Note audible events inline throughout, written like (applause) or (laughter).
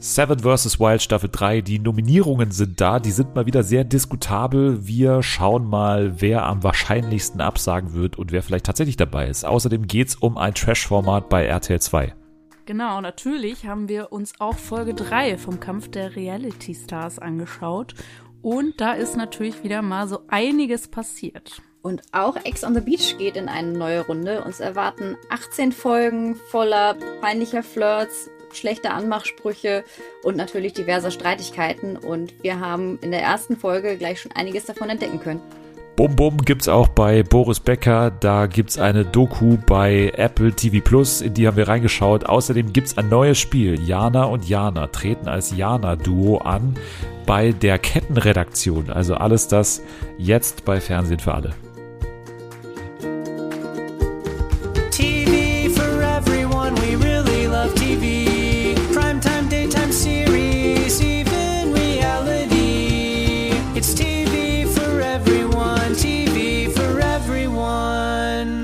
Seven vs. Wild Staffel 3, die Nominierungen sind da, die sind mal wieder sehr diskutabel. Wir schauen mal, wer am wahrscheinlichsten absagen wird und wer vielleicht tatsächlich dabei ist. Außerdem geht's um ein Trash-Format bei RTL 2. Genau, natürlich haben wir uns auch Folge 3 vom Kampf der Reality Stars angeschaut. Und da ist natürlich wieder mal so einiges passiert. Und auch Ex on the Beach geht in eine neue Runde. Uns erwarten 18 Folgen voller peinlicher Flirts, schlechte Anmachsprüche und natürlich diverser Streitigkeiten. Und wir haben in der ersten Folge gleich schon einiges davon entdecken können. Bum Bum gibt's auch bei Boris Becker. Da gibt's eine Doku bei Apple TV Plus. In die haben wir reingeschaut. Außerdem gibt's ein neues Spiel. Jana und Jana treten als Jana-Duo an bei der Kettenredaktion. Also alles das jetzt bei Fernsehen für alle.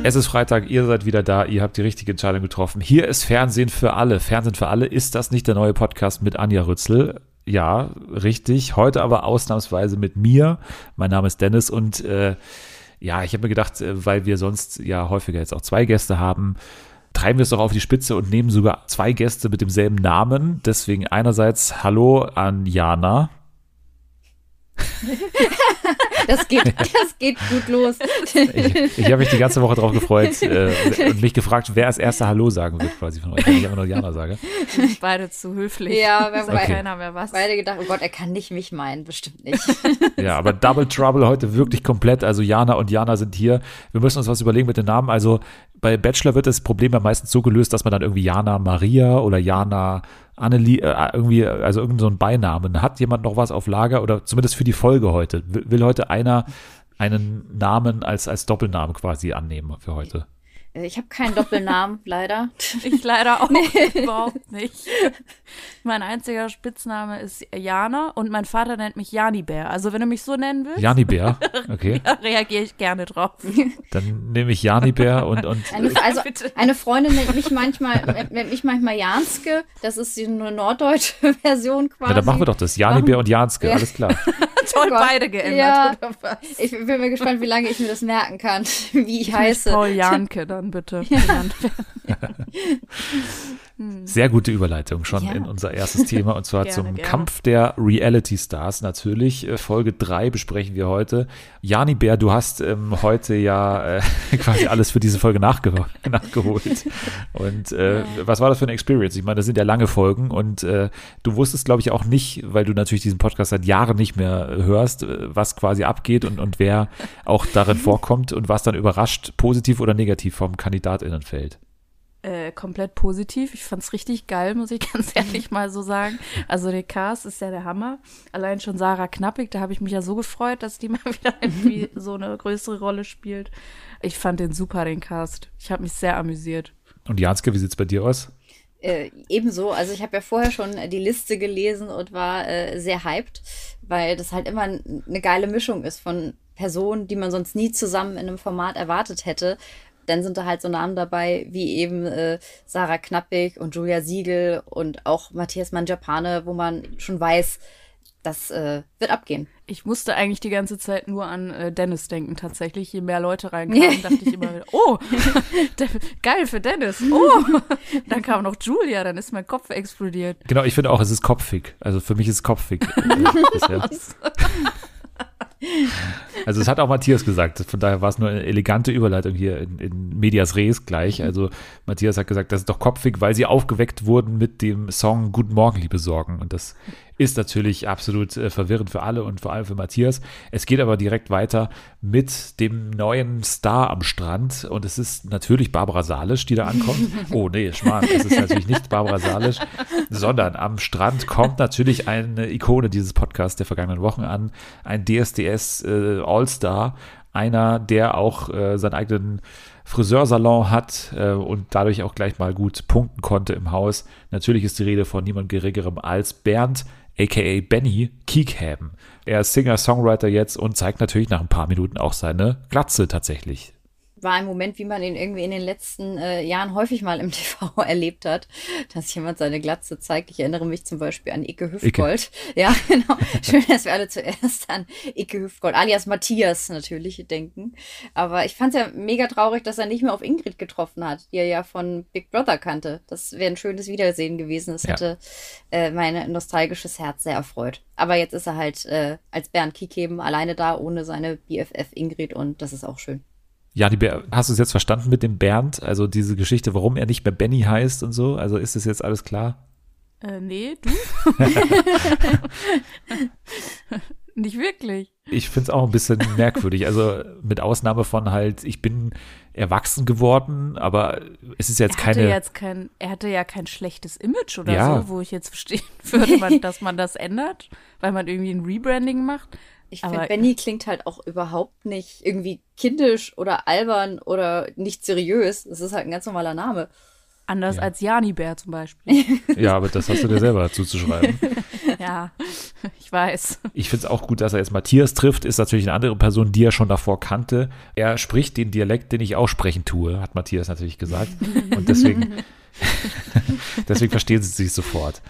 Es ist Freitag, ihr seid wieder da, ihr habt die richtige Entscheidung getroffen. Hier ist Fernsehen für alle. Fernsehen für alle ist das nicht der neue Podcast mit Anja Rützel. Ja, richtig. Heute aber ausnahmsweise mit mir. Mein Name ist Dennis und äh, ja, ich habe mir gedacht, äh, weil wir sonst ja häufiger jetzt auch zwei Gäste haben, treiben wir es doch auf die Spitze und nehmen sogar zwei Gäste mit demselben Namen. Deswegen einerseits Hallo an Jana. (laughs) Das geht, das geht gut los. Ich, ich habe mich die ganze Woche darauf gefreut äh, (laughs) und mich gefragt, wer als erster Hallo sagen wird quasi von euch, wenn ich immer nur Jana sage. Beide zu höflich. Ja, wir haben Okay. keiner mehr was. beide gedacht, oh Gott, er kann nicht mich meinen, bestimmt nicht. (laughs) Ja, aber Double Trouble heute wirklich komplett. Also Jana und Jana sind hier. Wir müssen uns was überlegen mit den Namen. Also bei Bachelor wird das Problem ja meistens so gelöst, dass man dann irgendwie Jana Maria oder Jana Annelie, äh, irgendwie, also irgendeinen so Beinamen. Hat jemand noch was auf Lager oder zumindest für die Folge heute? Will, will heute einer einen Namen als, als Doppelnamen quasi annehmen für heute? Äh, Ich habe keinen Doppelnamen, (laughs) leider. Ich leider auch (laughs) überhaupt nicht. Mein einziger Spitzname ist Jana und mein Vater nennt mich Janibär. Also wenn du mich so nennen willst, Jani Bär, (laughs) okay. reagiere ich gerne drauf. Dann nehme ich Jani Bär und, und Eine, also eine Freundin nennt mich manchmal, nennt mich manchmal Janske. Das ist die eine norddeutsche Version quasi. ja, dann machen wir doch das. Jani Bär und Janske, Ja. alles klar. Toll, Gott. beide geändert, Ja. oder was? Ich bin mir gespannt, wie lange ich mir das merken kann, (laughs) wie ich Heißt heiße. Paul Janke dann bitte. genannt (laughs) werden. Sehr gute Überleitung schon Ja. in unser erstes Thema und zwar (laughs) Gerne, zum gerne. Kampf der Reality Stars natürlich. Äh, Folge 3 besprechen wir heute. Jani Bär, du hast ähm, heute ja äh, (laughs) quasi alles für diese Folge nachge (laughs) nachgeholt. Und äh, was war das für eine Experience? Ich meine, das sind ja lange Folgen und äh, du wusstest, glaube ich, auch nicht, weil du natürlich diesen Podcast seit Jahren nicht mehr hörst, äh, was quasi abgeht und, und wer auch darin vorkommt und was dann überrascht, positiv oder negativ vom KandidatInnenfeld. Äh, komplett positiv. Ich fand's richtig geil, muss ich (laughs) ganz ehrlich mal so sagen. Also der Cast ist ja der Hammer. Allein schon Sarah Knappig, da habe ich mich ja so gefreut, dass die (laughs) mal wieder irgendwie (laughs) so eine größere Rolle spielt. Ich fand den super, den Cast. Ich habe mich sehr amüsiert. Und Janske, wie sieht's bei dir aus? Äh, ebenso, also ich habe ja vorher schon die Liste gelesen und war äh, sehr hyped, weil das halt immer eine geile Mischung ist von Personen, die man sonst nie zusammen in einem Format erwartet hätte. Dann sind da halt so Namen dabei, wie eben äh, Sarah Knappig und Julia Siegel und auch Matthias Manjapane, wo man schon weiß, das äh, wird abgehen. Ich musste eigentlich die ganze Zeit nur an äh, Dennis denken, tatsächlich. Je mehr Leute reinkamen, (laughs) dachte ich immer wieder, oh, (laughs) der, geil für Dennis. Oh, (laughs) dann kam noch Julia, dann ist mein Kopf explodiert. Genau, ich finde auch, es ist kopfig. Also für mich ist es kopfig. äh. Also es hat auch Matthias gesagt. Von daher war es nur eine elegante Überleitung hier in, in Medias Res gleich. Also Matthias hat gesagt, das ist doch kopfig, weil sie aufgeweckt wurden mit dem Song Guten Morgen, liebe Sorgen. Und das ist natürlich absolut äh, verwirrend für alle und vor allem für Matthias. Es geht aber direkt weiter mit dem neuen Star am Strand. Und es ist natürlich Barbara Salisch, die da ankommt. (laughs) Oh nee, Schmarrn, es ist natürlich nicht Barbara Salisch, sondern am Strand kommt natürlich eine Ikone dieses Podcasts der vergangenen Wochen an. Ein DSDS äh, All-Star. Einer, der auch äh, seinen eigenen Friseursalon hat äh, und dadurch auch gleich mal gut punkten konnte im Haus. Natürlich ist die Rede von niemand Geringerem als Bernd, aka Benny Kiekhaben. Er ist Singer, Songwriter jetzt und zeigt natürlich nach ein paar Minuten auch seine Glatze tatsächlich. War ein Moment, wie man ihn irgendwie in den letzten äh, Jahren häufig mal im (laughs) TV erlebt hat, dass jemand seine Glatze zeigt. Ich erinnere mich zum Beispiel an Icke Hüftgold. (laughs) Ja, genau. Schön, dass wir alle zuerst an Icke Hüftgold, alias Matthias natürlich, denken. Aber ich fand es ja mega traurig, dass er nicht mehr auf Ingrid getroffen hat, die er ja von Big Brother kannte. Das wäre ein schönes Wiedersehen gewesen. Das Ja. hätte äh, mein nostalgisches Herz sehr erfreut. Aber jetzt ist er halt äh, als Bernd Kikeben alleine da, ohne seine BFF Ingrid und das ist auch schön. Ja, die Ber hast du es jetzt verstanden mit dem Bernd? Also diese Geschichte, warum er nicht mehr Benny heißt und so? Also ist das jetzt alles klar? Äh, nee, du? (laughs) Nicht wirklich. Ich finde es auch ein bisschen merkwürdig. Also mit Ausnahme von halt, ich bin erwachsen geworden, aber es ist jetzt Er hatte keine. jetzt kein, er hatte ja kein schlechtes Image oder Ja. so, wo ich jetzt verstehen (laughs) würde, man, dass man das ändert, weil man irgendwie ein Rebranding macht. Ich finde, Benny klingt halt auch überhaupt nicht irgendwie kindisch oder albern oder nicht seriös. Es ist halt ein ganz normaler Name. Anders Ja. als Jani Bär zum Beispiel. (laughs) ja, aber das hast du dir selber zuzuschreiben. (laughs) ja, (laughs) ich weiß. Ich finde es auch gut, dass er jetzt Matthias trifft, ist natürlich eine andere Person, die er schon davor kannte. Er spricht den Dialekt, den ich auch sprechen tue, hat Matthias natürlich gesagt. Und deswegen, deswegen verstehen sie sich sofort.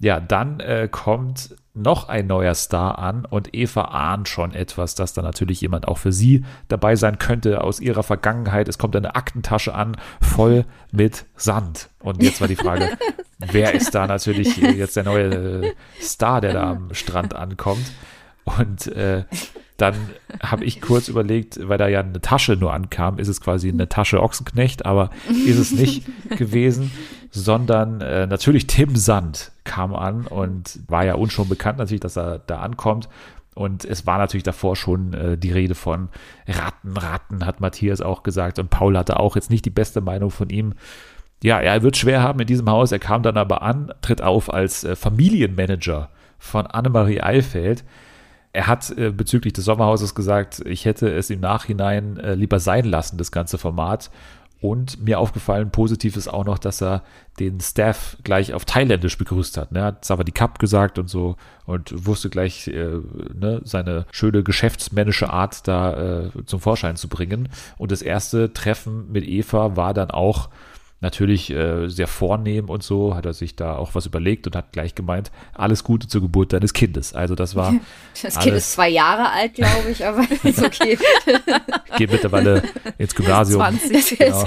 Ja, dann äh, kommt noch ein neuer Star an und Eva ahnt schon etwas, dass da natürlich jemand auch für sie dabei sein könnte aus ihrer Vergangenheit. Es kommt eine Aktentasche an, voll mit Sand. Und jetzt war die Frage, (laughs) wer ist da natürlich jetzt der neue äh, Star, der da am Strand ankommt? Und äh, dann habe ich kurz überlegt, weil da ja eine Tasche nur ankam, ist es quasi eine Tasche Ochsenknecht, aber ist es nicht gewesen, sondern äh, natürlich Tim Sand kam an und war ja uns schon bekannt natürlich, dass er da ankommt. Und es war natürlich davor schon äh, die Rede von Ratten, Ratten, hat Matthias auch gesagt. Und Paul hatte auch jetzt nicht die beste Meinung von ihm. Ja, er wird schwer haben in diesem Haus. Er kam dann aber an, tritt auf als äh, Familienmanager von Annemarie Eilfeld. Er hat äh, bezüglich des Sommerhauses gesagt, ich hätte es im Nachhinein äh, lieber sein lassen, das ganze Format. Und mir aufgefallen, positiv ist auch noch, dass er den Staff gleich auf Thailändisch begrüßt hat. Ne? Er hat Savadi Cup gesagt und so und wusste gleich äh, ne, seine schöne geschäftsmännische Art da äh, zum Vorschein zu bringen. Und das erste Treffen mit Eva war dann auch natürlich äh, sehr vornehm und so, hat er sich da auch was überlegt und hat gleich gemeint, alles Gute zur Geburt deines Kindes. Also das war, (laughs) Das Kind ist zwei Jahre alt, glaube ich, aber ist okay. (laughs) geht mittlerweile ins Gymnasium. 20. Das, Genau.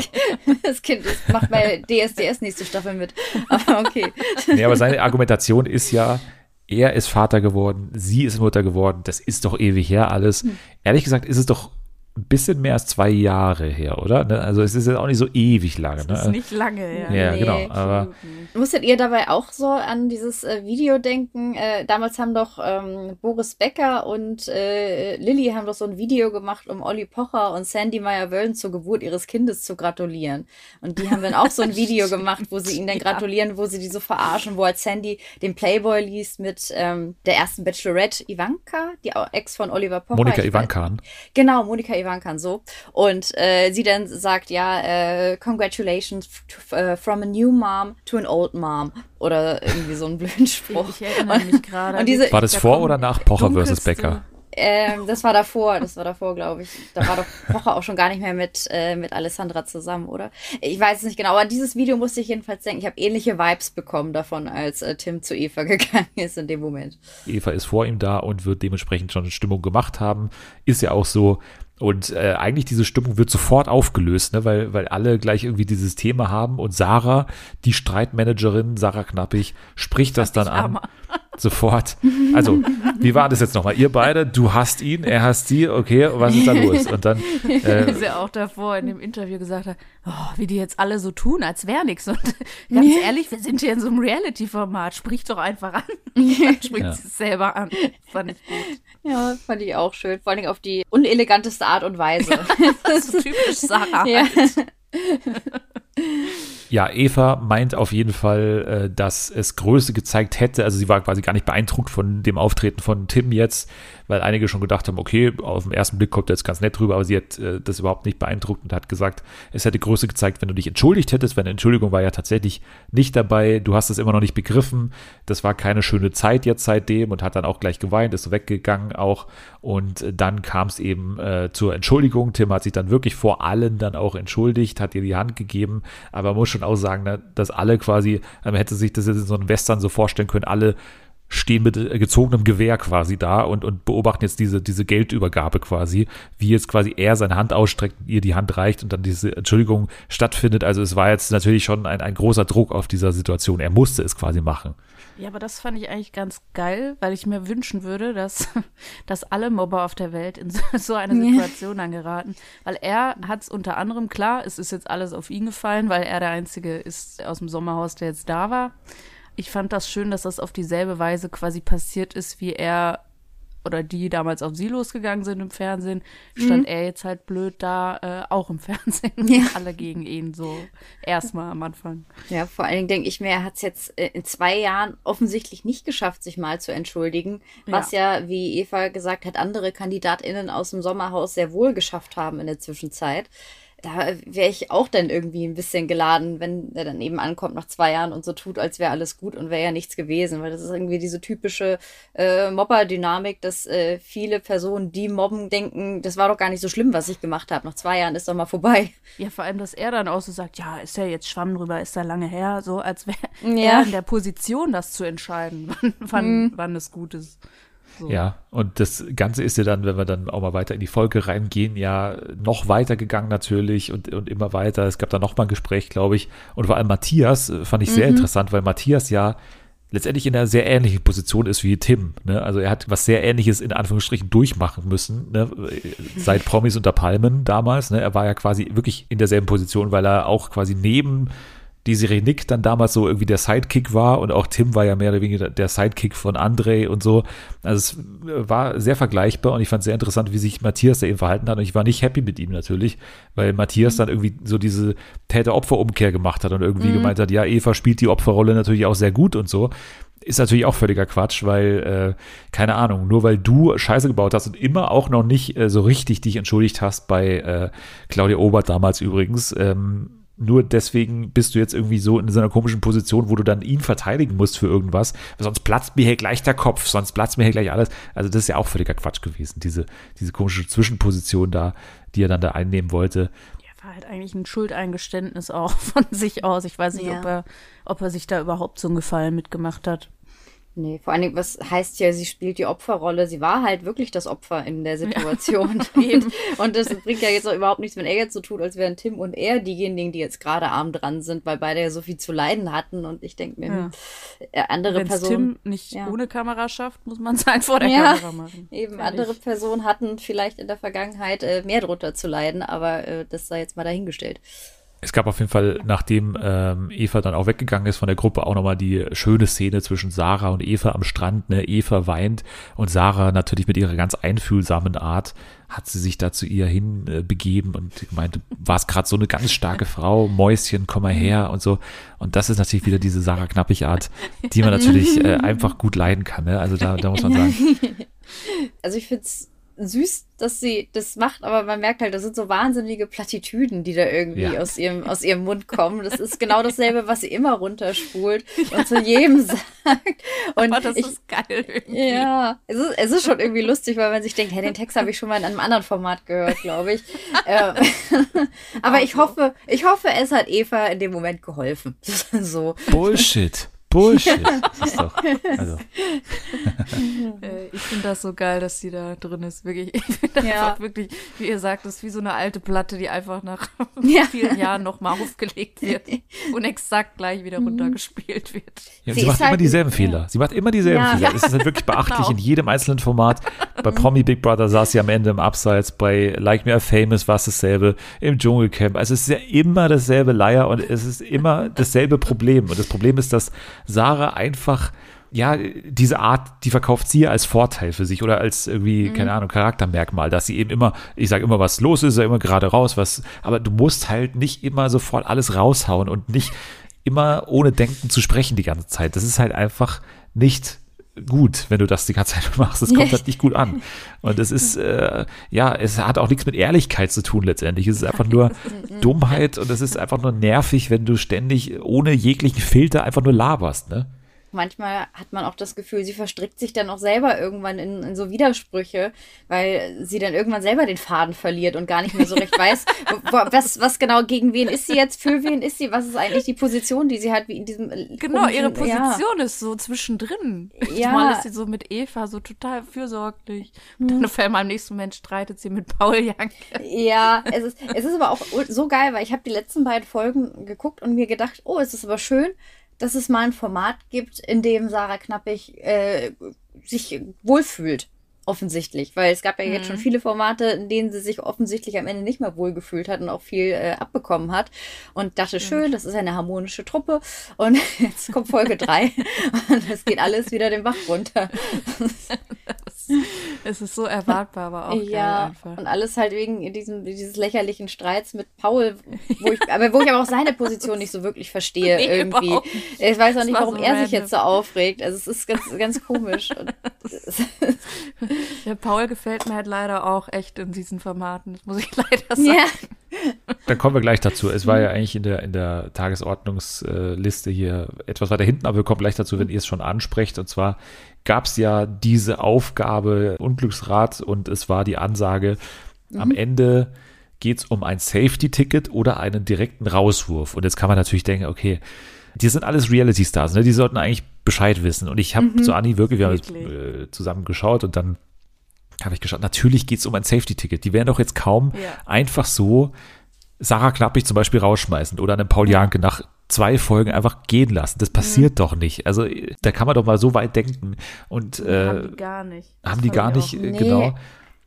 das Kind ist, macht bei DSDS nächste Staffel mit. Aber okay. Nee, aber seine Argumentation ist ja, er ist Vater geworden, sie ist Mutter geworden, das ist doch ewig her alles. Ehrlich gesagt ist es doch ein bisschen mehr als zwei Jahre her, oder? Ne? Also es ist jetzt auch nicht so ewig lange. Das ist Ne? nicht lange her. Ja, Nee. genau. Aber Musstet ihr dabei auch so an dieses äh, Video denken? Äh, damals haben doch ähm, Boris Becker und äh, Lilly haben doch so ein Video gemacht, um Olli Pocher und Sandy Meyer-Wöllen zur Geburt ihres Kindes zu gratulieren. Und die haben dann auch so ein (laughs) Video gemacht, wo sie ihnen dann gratulieren, wo sie die so verarschen, wo halt Sandy den Playboy liest mit ähm, der ersten Bachelorette Ivanka, die Ex von Oliver Pocher. Monika Ivankan. Genau, Monika Ivankan so. Und äh, sie dann sagt, ja, äh, congratulations äh, from a new mom to an old mom. Oder irgendwie so einen blöden Spruch. Ich (laughs) erinnere mich gerade. Und diese- War das Da vor oder nach Pocher versus Becker? Ähm, das war davor, das war davor, glaube ich. Da war doch Pocher auch schon gar nicht mehr mit, äh, mit Alessandra zusammen, oder? Ich weiß es nicht genau, aber dieses Video musste ich jedenfalls denken. Ich habe ähnliche Vibes bekommen davon, als äh, Tim zu Eva (laughs) gegangen ist in dem Moment. Eva ist vor ihm da und wird dementsprechend schon Stimmung gemacht haben. Ist ja auch so. Und äh, eigentlich diese Stimmung wird sofort aufgelöst, ne? weil, weil alle gleich irgendwie dieses Thema haben. Und Sarah, die Streitmanagerin, Sarah Knappig, spricht das dann an. Sofort. Also, wie war das jetzt nochmal? Ihr beide, du hast ihn, er hasst sie, okay, was ist da los? Und dann, (laughs) äh, Wie sie auch davor in dem Interview gesagt hat, oh, wie die jetzt alle so tun, als wäre nichts. Und (laughs) ganz ehrlich, wir sind hier in so einem Reality-Format. Sprich doch einfach an. (laughs) Dann spricht Ja. sie es selber an. Fand ich gut. Ja, fand ich auch schön. Vor allem auf die uneleganteste Art und Weise. Das ist so typisch Sarah. Ja. Ja, Eva meint auf jeden Fall, äh, dass es Größe gezeigt hätte. Also sie war quasi gar nicht beeindruckt von dem Auftreten von Tim jetzt, weil einige schon gedacht haben, okay, auf den ersten Blick kommt er jetzt ganz nett rüber, aber sie hat äh, das überhaupt nicht beeindruckt und hat gesagt, es hätte Größe gezeigt, wenn du dich entschuldigt hättest, weil eine Entschuldigung war ja tatsächlich nicht dabei, du hast es immer noch nicht begriffen, das war keine schöne Zeit jetzt seitdem und hat dann auch gleich geweint, ist weggegangen auch und äh, dann kam es eben äh, zur Entschuldigung. Tim hat sich dann wirklich vor allen dann auch entschuldigt, hat ihr die Hand gegeben, aber muss schon auch sagen, ne, dass alle quasi, man hätte sich das jetzt in so einem Western so vorstellen können, alle stehen mit äh, gezogenem Gewehr quasi da und, und beobachten jetzt diese, diese Geldübergabe quasi, wie jetzt quasi er seine Hand ausstreckt, ihr die Hand reicht und dann diese Entschuldigung stattfindet. Also es war jetzt natürlich schon ein, ein großer Druck auf dieser Situation. Er musste es quasi machen. Ja, aber das fand ich eigentlich ganz geil, weil ich mir wünschen würde, dass, (laughs) dass alle Mobber auf der Welt in so, so eine Situation dann geraten. Weil er hat es unter anderem, klar, es ist jetzt alles auf ihn gefallen, weil er der Einzige ist aus dem Sommerhaus, der jetzt da war. Ich fand das schön, dass das auf dieselbe Weise quasi passiert ist, wie er oder die damals auf sie losgegangen sind im Fernsehen, stand er jetzt halt blöd da, äh, auch im Fernsehen. Ja. (laughs) Alle gegen ihn, so erstmal am Anfang. Ja, vor allen Dingen denke ich mir, er hat es jetzt äh, in zwei Jahren offensichtlich nicht geschafft, sich mal zu entschuldigen, was ja, wie Eva gesagt hat, andere KandidatInnen aus dem Sommerhaus sehr wohl geschafft haben in der Zwischenzeit. Da wäre ich auch dann irgendwie ein bisschen geladen, wenn er dann eben ankommt nach zwei Jahren und so tut, als wäre alles gut und wäre ja nichts gewesen, weil das ist irgendwie diese typische äh, Mobber-Dynamik, dass äh, viele Personen, die mobben, denken, das war doch gar nicht so schlimm, was ich gemacht habe. Nach zwei Jahren ist doch mal vorbei. Ja, vor allem, dass er dann auch so sagt, ja, ist ja jetzt Schwamm drüber, ist da lange her, so als wäre Ja. er in der Position, das zu entscheiden, (laughs) wann, wann, wann es gut ist. So. Ja, und das Ganze ist ja dann, wenn wir dann auch mal weiter in die Folge reingehen, ja noch weiter gegangen natürlich und, und immer weiter. Es gab da noch mal ein Gespräch, glaube ich. Und vor allem Matthias äh, fand ich sehr interessant, weil Matthias ja letztendlich in einer sehr ähnlichen Position ist wie Tim. Ne? Also er hat was sehr Ähnliches in Anführungsstrichen durchmachen müssen, ne? seit Promis unter Palmen damals. Ne? Er war ja quasi wirklich in derselben Position, weil er auch quasi neben Desiree Nick dann damals so irgendwie der Sidekick war und auch Tim war ja mehr oder weniger der Sidekick von André und so. Also es war sehr vergleichbar und ich fand es sehr interessant, wie sich Matthias da eben verhalten hat und ich war nicht happy mit ihm natürlich, weil Matthias dann irgendwie so diese Täter-Opfer-Umkehr gemacht hat und irgendwie gemeint hat, ja, Eva spielt die Opferrolle natürlich auch sehr gut und so. Ist natürlich auch völliger Quatsch, weil, äh, keine Ahnung, nur weil du Scheiße gebaut hast und immer auch noch nicht äh, so richtig dich entschuldigt hast bei äh, Claudia Obert damals übrigens, ähm, nur deswegen bist du jetzt irgendwie so in so einer komischen Position, wo du dann ihn verteidigen musst für irgendwas. Sonst platzt mir hier gleich der Kopf, sonst platzt mir hier gleich alles. Also das ist ja auch völliger Quatsch gewesen, diese, diese komische Zwischenposition da, die er dann da einnehmen wollte. Ja, war halt eigentlich ein Schuldeingeständnis auch (laughs) von sich aus. Ich weiß nicht, Ja. ob, er, ob er sich da überhaupt so einen Gefallen mitgemacht hat. Nee, vor allen Dingen, was heißt ja, sie spielt die Opferrolle. Sie war halt wirklich das Opfer in der Situation. (laughs) eben. und, das bringt ja jetzt auch überhaupt nichts, wenn er jetzt so tut, als wären Tim und er diejenigen, die jetzt gerade arm dran sind, weil beide ja so viel zu leiden hatten. Und ich denke mir, Ja. äh, andere Wenn es Personen. Tim nicht ja. ohne Kamera schafft, muss man (laughs) es halt vor der Ja, Kamera machen. Eben, Fertig. andere Personen hatten vielleicht in der Vergangenheit äh, mehr drunter zu leiden, aber äh, das sei jetzt mal dahingestellt. Es gab auf jeden Fall, nachdem ähm, Eva dann auch weggegangen ist von der Gruppe, auch nochmal die schöne Szene zwischen Sarah und Eva am Strand. Ne? Eva weint und Sarah natürlich mit ihrer ganz einfühlsamen Art hat sie sich da zu ihr hin äh, begeben und meinte, warst gerade so eine ganz starke Frau, Mäuschen, komm mal her und so. Und das ist natürlich wieder diese Sarah Knappig-Art, die man natürlich äh, einfach gut leiden kann. Ne? Also da, da muss man sagen, (laughs) Also ich find's süß, dass sie das macht, aber man merkt halt, das sind so wahnsinnige Plattitüden, die da irgendwie Ja. aus ihrem aus ihrem Mund kommen. Das ist genau dasselbe, was sie immer runterspult (laughs) und zu jedem (laughs) sagt. Und Aber das ich, ist geil irgendwie. ja, es ist, es ist schon irgendwie lustig, weil man sich denkt, hey, den Text habe ich schon mal in einem anderen Format gehört, glaube ich. (laughs) ähm, aber ich hoffe, ich hoffe, es hat Eva in dem Moment geholfen. so. Bullshit. Bullshit. (laughs) Das ist doch, also, (laughs) Äh, Ich finde das so geil, dass sie da drin ist. Wirklich, ich finde Ja. einfach wirklich, wie ihr sagt, das ist wie so eine alte Platte, die einfach nach (laughs) Ja. vielen Jahren nochmal aufgelegt wird und exakt gleich wieder runtergespielt wird. Ja, Sie sie, macht halt- immer dieselben Fehler. Sie macht immer dieselben Ja. Fehler. Es ist halt wirklich beachtlich Genau. in jedem einzelnen Format. Bei Promi Big Brother saß sie am Ende im Abseits, bei Like Me Are Famous war es dasselbe, im Dschungelcamp. Also es ist ja immer dasselbe Leier und es ist immer dasselbe Problem. Und das Problem ist, dass Sarah einfach ja, diese Art, die verkauft sie als Vorteil für sich oder als irgendwie, Mhm. keine Ahnung, Charaktermerkmal, dass sie eben immer, ich sage immer, was los ist, ja immer gerade raus, was, aber du musst halt nicht immer sofort alles raushauen und nicht immer ohne Denken zu sprechen die ganze Zeit. Das ist halt einfach nicht gut, wenn du das die ganze Zeit (laughs) machst. Es kommt halt nicht gut an. Und es ist, äh, ja, es hat auch nichts mit Ehrlichkeit zu tun letztendlich. Es ist einfach nur (laughs) Dummheit und es ist einfach nur nervig, wenn du ständig ohne jeglichen Filter einfach nur laberst, ne? Manchmal hat man auch das Gefühl, sie verstrickt sich dann auch selber irgendwann in, in so Widersprüche, weil sie dann irgendwann selber den Faden verliert und gar nicht mehr so recht weiß, (laughs) was, was genau gegen wen ist sie jetzt, für wen ist sie, was ist eigentlich die Position, die sie hat, wie in diesem. äh, Genau, ihre komischen- ja. Position ist so zwischendrin. Ja. Mal ist sie so mit Eva so total fürsorglich. Und dann auf einmal am nächsten Moment streitet sie mit Paul (laughs) Janke. Ja, es ist, es ist aber auch so geil, weil ich habe die letzten beiden Folgen geguckt und mir gedacht, oh, es ist aber schön, dass es mal ein Format gibt, in dem Sarah Knappig äh, sich wohlfühlt. Offensichtlich, weil es gab ja jetzt schon viele Formate, in denen sie sich offensichtlich am Ende nicht mehr wohlgefühlt hat und auch viel äh, abbekommen hat. Und dachte, schön, das ist eine harmonische Truppe. Und (laughs) jetzt kommt Folge drei (laughs) und es geht alles wieder den Bach runter. (laughs) Es ist so erwartbar, aber auch ja, einfach. und alles halt wegen diesem, dieses lächerlichen Streits mit Paul, wo ich, aber wo ich aber auch seine Position nicht so wirklich verstehe Nee, irgendwie. Ich weiß auch Das nicht, war warum so er sich random. jetzt so aufregt. Also es ist ganz, ganz komisch. (laughs) Der Paul gefällt mir halt leider auch echt in diesen Formaten. Das muss ich (laughs) leider sagen. ja, Da kommen wir gleich dazu. Es war ja eigentlich in der, in der Tagesordnungsliste hier etwas weiter hinten, aber wir kommen gleich dazu, wenn ihr es schon ansprecht. Und zwar gab es ja diese Aufgabe Unglücksrat und es war die Ansage, am Ende geht es um ein Safety-Ticket oder einen direkten Rauswurf. Und jetzt kann man natürlich denken, okay, die sind alles Reality-Stars, ne? die sollten eigentlich Bescheid wissen. Und ich habe zu Anni wirklich, wir haben Wirklich. äh, zusammen geschaut und dann habe ich geschaut, natürlich geht es um ein Safety-Ticket. Die werden doch jetzt kaum Ja. einfach so Sarah Knappig zum Beispiel rausschmeißen oder einen Paul Janke nach zwei Folgen einfach gehen lassen. Das passiert doch nicht. Also äh, da kann man doch mal so weit denken. Und äh, haben die gar nicht. Das haben die gar ich nicht, äh, Nee. genau.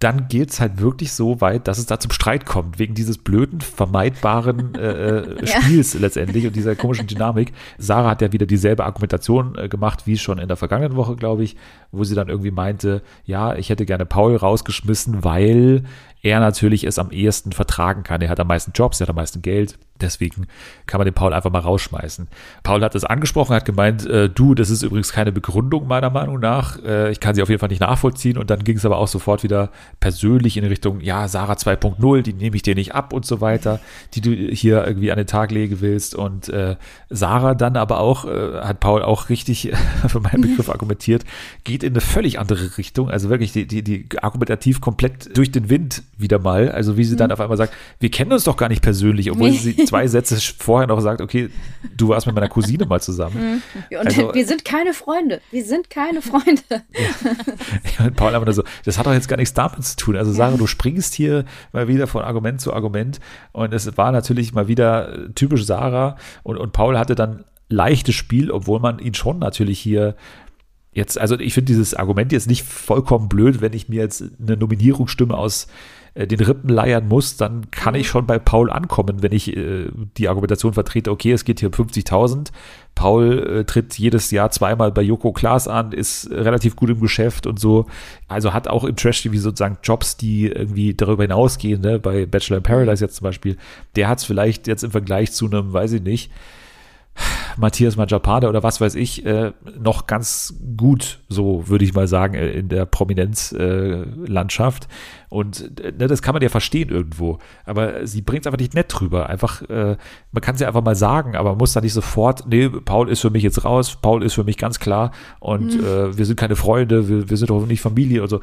Dann geht es halt wirklich so weit, dass es da zum Streit kommt, wegen dieses blöden, vermeidbaren äh, äh, (laughs) Spiels letztendlich und dieser komischen Dynamik. Sarah hat ja wieder dieselbe Argumentation äh, gemacht wie schon in der vergangenen Woche, glaube ich, wo sie dann irgendwie meinte, ja, ich hätte gerne Paul rausgeschmissen, weil er natürlich es am ehesten vertragen kann. Er hat am meisten Jobs, er hat am meisten Geld. Deswegen kann man den Paul einfach mal rausschmeißen. Paul hat das angesprochen, hat gemeint, äh, du, das ist übrigens keine Begründung meiner Meinung nach. Äh, ich kann sie auf jeden Fall nicht nachvollziehen. Und dann ging es aber auch sofort wieder persönlich in Richtung, ja, Sarah 2.0, die nehme ich dir nicht ab und so weiter, die du hier irgendwie an den Tag legen willst. Und äh, Sarah dann aber auch, äh, hat Paul auch richtig (laughs) für meinen Begriff argumentiert, geht in eine völlig andere Richtung. Also wirklich die, die, die argumentativ komplett durch den Wind wieder mal. Also wie sie dann auf einmal sagt, wir kennen uns doch gar nicht persönlich, obwohl sie zwei Sätze vorher noch sagt, okay, du warst mit meiner Cousine mal zusammen. und Also- wir sind keine Freunde. Wir sind keine Freunde. Ja, (laughs) und Paul nur so, das hat doch jetzt gar nichts damit zu tun. Also Sarah, du springst hier mal wieder von Argument zu Argument und es war natürlich mal wieder typisch Sarah und, und Paul hatte dann leichtes Spiel, obwohl man ihn schon natürlich hier jetzt, also ich finde dieses Argument jetzt nicht vollkommen blöd, wenn ich mir jetzt eine Nominierungsstimme aus äh, den Rippen leiern muss, dann kann ich schon bei Paul ankommen, wenn ich äh, die Argumentation vertrete, okay, es geht hier um 50.000. Paul äh, tritt jedes Jahr zweimal bei Joko Klaas an, ist relativ gut im Geschäft und so. Also hat auch im Trash-TV sozusagen Jobs, die irgendwie darüber hinausgehen, ne? bei Bachelor in Paradise jetzt zum Beispiel. Der hat es vielleicht jetzt im Vergleich zu einem, weiß ich nicht, Matthias Majapane oder was weiß ich, äh, noch ganz gut, so würde ich mal sagen, äh, in der Prominenzlandschaft. und äh, ne, das kann man ja verstehen irgendwo. Aber sie bringt es einfach nicht nett drüber. Einfach, äh, man kann es ja einfach mal sagen, aber man muss da nicht sofort, nee, Paul ist für mich jetzt raus, Paul ist für mich ganz klar und äh, wir sind keine Freunde, wir, wir sind doch nicht Familie und so.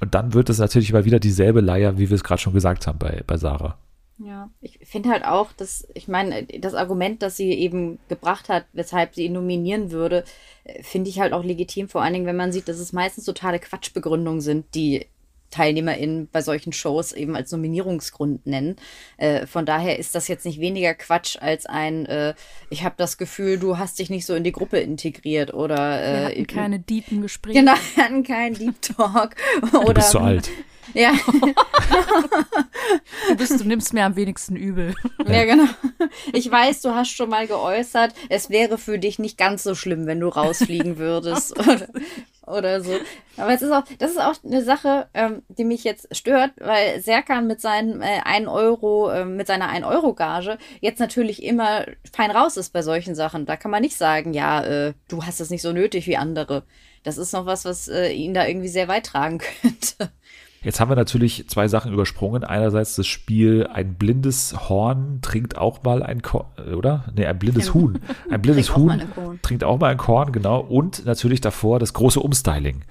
Und dann wird es natürlich mal wieder dieselbe Leier, wie wir es gerade schon gesagt haben bei, bei Sarah. Ja, ich finde halt auch, dass, ich meine, das Argument, das sie eben gebracht hat, weshalb sie ihn nominieren würde, äh, finde ich halt auch legitim, vor allen Dingen, wenn man sieht, dass es meistens totale Quatschbegründungen sind, die TeilnehmerInnen bei solchen Shows eben als Nominierungsgrund nennen. Äh, von daher ist das jetzt nicht weniger Quatsch als ein, äh, ich habe das Gefühl, du hast dich nicht so in die Gruppe integriert oder Wir äh, hatten keine deepen Gespräche. Genau, wir hatten keinen Deep Talk. Du oder, bist zu alt. Ja, (laughs) Du, bist, du nimmst mir am wenigsten übel. ja, genau. Ich weiß, du hast schon mal geäußert, es wäre für dich nicht ganz so schlimm, wenn du rausfliegen würdest (laughs) oder, oder so. Aber es ist auch, das ist auch eine Sache, ähm, die mich jetzt stört, weil Serkan mit seinen äh, 1 Euro, äh, mit seiner 1 Euro Gage jetzt natürlich immer fein raus ist bei solchen Sachen. Da kann man nicht sagen, ja, äh, du hast es nicht so nötig wie andere. Das ist noch was, was äh, ihn da irgendwie sehr weit tragen (laughs) könnte. Jetzt haben wir natürlich zwei Sachen übersprungen. Einerseits das Spiel, ein blindes Horn trinkt auch mal ein Korn, oder? Nee, ein blindes Huhn. Ein blindes Trinkt auch Huhn Korn. trinkt auch mal ein Korn, genau. Und natürlich davor das große Umstyling,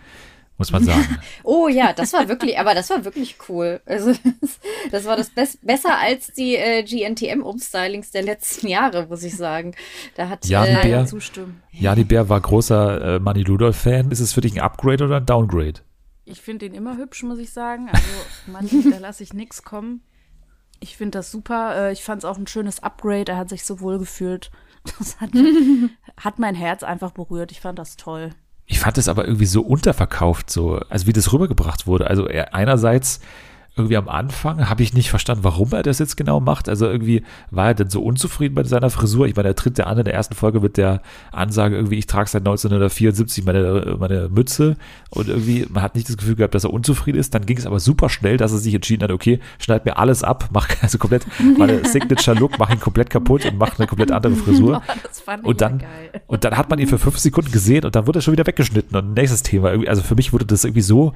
muss man sagen. (laughs) Oh ja, das war wirklich, aber das war wirklich cool. Also (laughs) das war das Best, besser als die äh, GNTM-Umstylings der letzten Jahre, muss ich sagen. Da hat Ja, äh, die Bär- zustimmen. Jani Bär war großer äh, Manny Ludolf-Fan. Ist es für dich ein Upgrade oder ein Downgrade? Ich finde den immer hübsch, muss ich sagen. Also, Mann, (laughs) da lasse ich nichts kommen. Ich finde das super. Äh, Ich fand es auch ein schönes Upgrade. Er hat sich so wohl gefühlt. Das hat, (laughs) hat mein Herz einfach berührt. Ich fand das toll. Ich fand es aber irgendwie so unterverkauft, so, also wie das rübergebracht wurde. Also er, einerseits irgendwie am Anfang habe ich nicht verstanden, warum er das jetzt genau macht. Also irgendwie war er denn so unzufrieden bei seiner Frisur. Ich meine, er tritt ja an in der ersten Folge mit der Ansage irgendwie, ich trage seit 1974 meine, meine Mütze und irgendwie, man hat nicht das Gefühl gehabt, dass er unzufrieden ist. Dann ging es aber super schnell, dass er sich entschieden hat, okay, schneid mir alles ab, mach (laughs) also komplett meine (laughs) Signature-Look, mach ihn komplett kaputt und mach eine komplett andere (laughs) Frisur. Das fand ich Und dann, geil. und dann hat man ihn für fünf Sekunden gesehen und dann wurde er schon wieder weggeschnitten. Und nächstes Thema. Also für mich wurde das irgendwie so,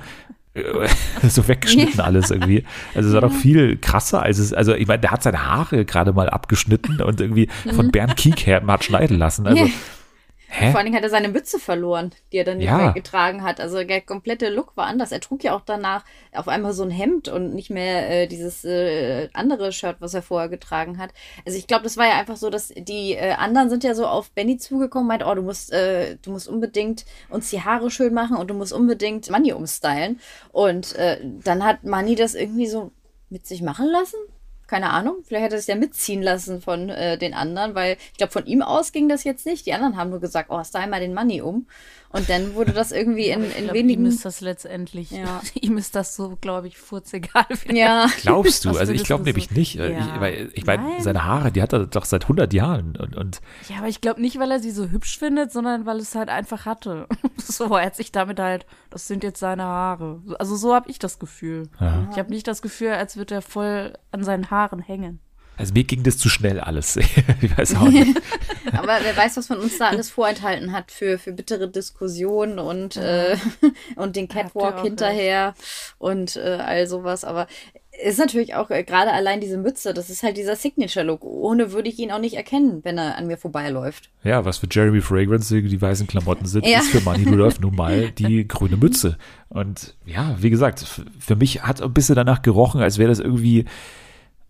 (laughs) so weggeschnitten (laughs) alles irgendwie. Also es war doch viel krasser als es, also ich meine, der hat seine Haare gerade mal abgeschnitten und irgendwie von Bernd Kiekherben (laughs) hat schneiden lassen. Also, hä? Vor allen Dingen hat er seine Mütze verloren, die er dann nicht Ja. mehr getragen hat. Also der komplette Look war anders. Er trug ja auch danach auf einmal so ein Hemd und nicht mehr äh, dieses äh, andere Shirt, was er vorher getragen hat. Also ich glaube, das war ja einfach so, dass die äh, anderen sind ja so auf Benny zugekommen, meint, oh, du musst, äh, du musst unbedingt uns die Haare schön machen und du musst unbedingt Manni umstylen. Und äh, dann hat Manni das irgendwie so mit sich machen lassen. Keine Ahnung, vielleicht hätte er es ja mitziehen lassen von äh, den anderen, weil ich glaube, von ihm aus ging das jetzt nicht. Die anderen haben nur gesagt, oh, style mal den Money um. Und dann wurde das irgendwie in, Ich in glaub, wenigen. ihm ist das letztendlich, Ja. (laughs) ihm ist das so, glaube ich, furzegal. ja, Glaubst du? Was Also ich glaube nämlich so- nicht. äh, Ja. Ich, weil, ich meine, seine Haare, die hat er doch seit 100 Jahren. Und, und Ja, aber ich glaube nicht, weil er sie so hübsch findet, sondern weil es halt einfach hatte. (laughs) So, er hat sich damit halt, das sind jetzt seine Haare. Also so habe ich das Gefühl. Ja. Ich habe nicht das Gefühl, als würde er voll an seinen Haaren hängen. Also mir ging das zu schnell alles. (laughs) ich weiß auch nicht. (laughs) aber wer weiß, was man uns da alles vorenthalten hat für, für bittere Diskussionen und, äh, (laughs) und den Catwalk hinterher und äh, all sowas. Aber ist natürlich auch äh, gerade allein diese Mütze, das ist halt dieser Signature-Look. Ohne würde ich ihn auch nicht erkennen, wenn er an mir vorbeiläuft. Ja, was für Jeremy Fragrance die weißen Klamotten sind, Ja. ist für Manny Rudolph nun mal die grüne Mütze. Und ja, wie gesagt, für mich hat ein bisschen danach gerochen, als wäre das irgendwie,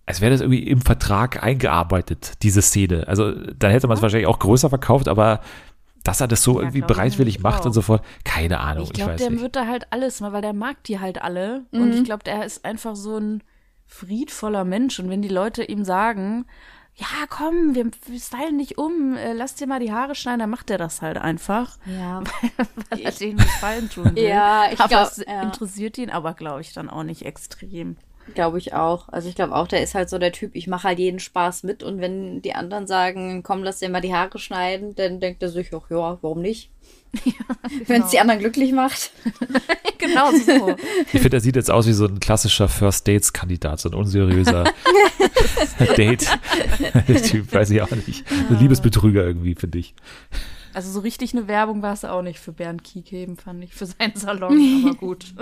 als wäre das irgendwie im Vertrag eingearbeitet, diese Szene. Also dann hätte man es wahrscheinlich auch größer verkauft, aber dass er das so Ja, irgendwie ich bereitwillig macht auch. und so fort, keine Ahnung, ich ich, glaube, der nicht. wird da halt alles mal, weil der mag die halt alle. Und ich glaube, der ist einfach so ein friedvoller Mensch. Und wenn die Leute ihm sagen, ja, komm, wir, wir stylen dich um, äh, lass dir mal die Haare schneiden, dann macht er das halt einfach, Ja, (laughs) weil er denen Gefallen tun will. Ja, ich aber glaub, es ja. interessiert ihn aber, glaube ich, dann auch nicht extrem. Glaube ich auch. Also ich glaube auch, der ist halt so der Typ, ich mache halt jeden Spaß mit und wenn die anderen sagen, komm, lass dir mal die Haare schneiden, dann denkt er sich auch, ja, warum nicht? (laughs) Wenn es die anderen glücklich macht. (laughs) genau so. Ich finde, er sieht jetzt aus wie so ein klassischer First Dates-Kandidat, so ein unseriöser (laughs) Date-Typ, weiß ich auch nicht. Ein Liebesbetrüger irgendwie, finde ich. Also so richtig eine Werbung war es auch nicht für Bernd Kiekeben, fand ich, für seinen Salon, aber gut.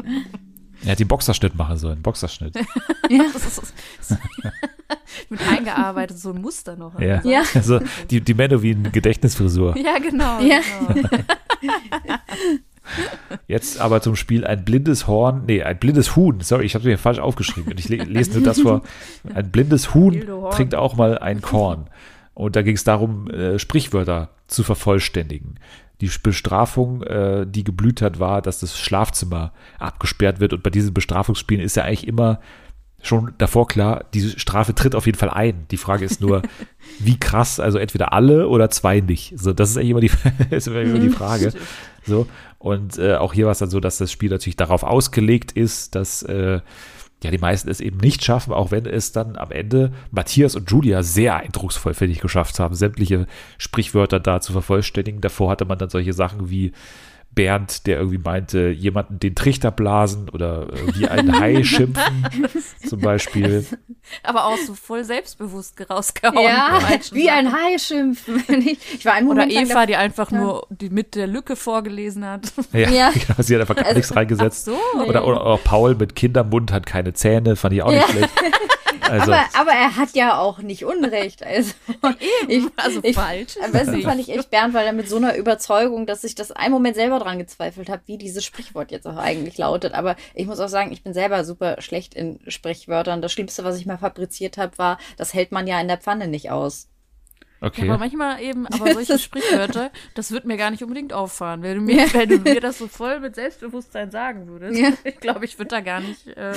Er hat den Boxerschnitt machen sollen, Boxerschnitt. (laughs) Das ist, das (laughs) mit eingearbeitet, so ein Muster noch. Ja. Ja. Also die, die Menowin Gedächtnisfrisur. (laughs) Ja, genau. Ja. genau. Jetzt aber zum Spiel ein blindes Horn, nee, ein blindes Huhn. Sorry, ich habe mir falsch aufgeschrieben. Und ich le lese nur das vor. Ein blindes Huhn trinkt auch mal ein Korn. Und da ging es darum, äh, Sprichwörter zu vervollständigen. Die Bestrafung, äh, die geblüht hat, war, dass das Schlafzimmer abgesperrt wird. Und bei diesen Bestrafungsspielen ist ja eigentlich immer schon davor klar, diese Strafe tritt auf jeden Fall ein. Die Frage ist nur, (laughs) wie krass, also entweder alle oder zwei nicht. So, das ist eigentlich immer die, (laughs) ist immer die Frage. So, und äh, auch hier war es dann so, dass das Spiel natürlich darauf ausgelegt ist, dass äh, ja, die meisten es eben nicht schaffen, auch wenn es dann am Ende Matthias und Julia sehr eindrucksvoll, finde ich, geschafft haben, sämtliche Sprichwörter da zu vervollständigen. Davor hatte man dann solche Sachen wie Bernd, der irgendwie meinte, jemanden den Trichter blasen oder äh, wie ein Hai (laughs) schimpfen, zum Beispiel. Aber auch so voll selbstbewusst rausgehauen. Ja, wie ein. Hai schimpfen. (laughs) Ich ich war Oder Moment lang Eva, die einfach Ja. nur die mit der Lücke vorgelesen hat. Ja, Ja. (laughs) genau, sie hat einfach gar nichts reingesetzt. so. Oder, oder auch Paul mit Kindermund hat keine Zähne, fand ich auch nicht Ja. schlecht. Also, aber, aber er hat ja auch nicht Unrecht. Also, (laughs) ich, Also ich, falsch. Am besten fand ich echt Bernd, weil er mit so einer Überzeugung, dass ich das einen Moment selber dran gezweifelt habe, wie dieses Sprichwort jetzt auch eigentlich lautet. Aber ich muss auch sagen, ich bin selber super schlecht in Sprichwörtern. Das Schlimmste, was ich mal fabriziert habe, war, das hält man ja in der Pfanne nicht aus. Okay. Ja, aber manchmal eben, aber (laughs) solche Sprichwörter, das wird mir gar nicht unbedingt auffallen. Wenn du mir, wenn du mir das so voll mit Selbstbewusstsein sagen würdest, Ja. (laughs) ich glaube, ich würde da gar nicht äh,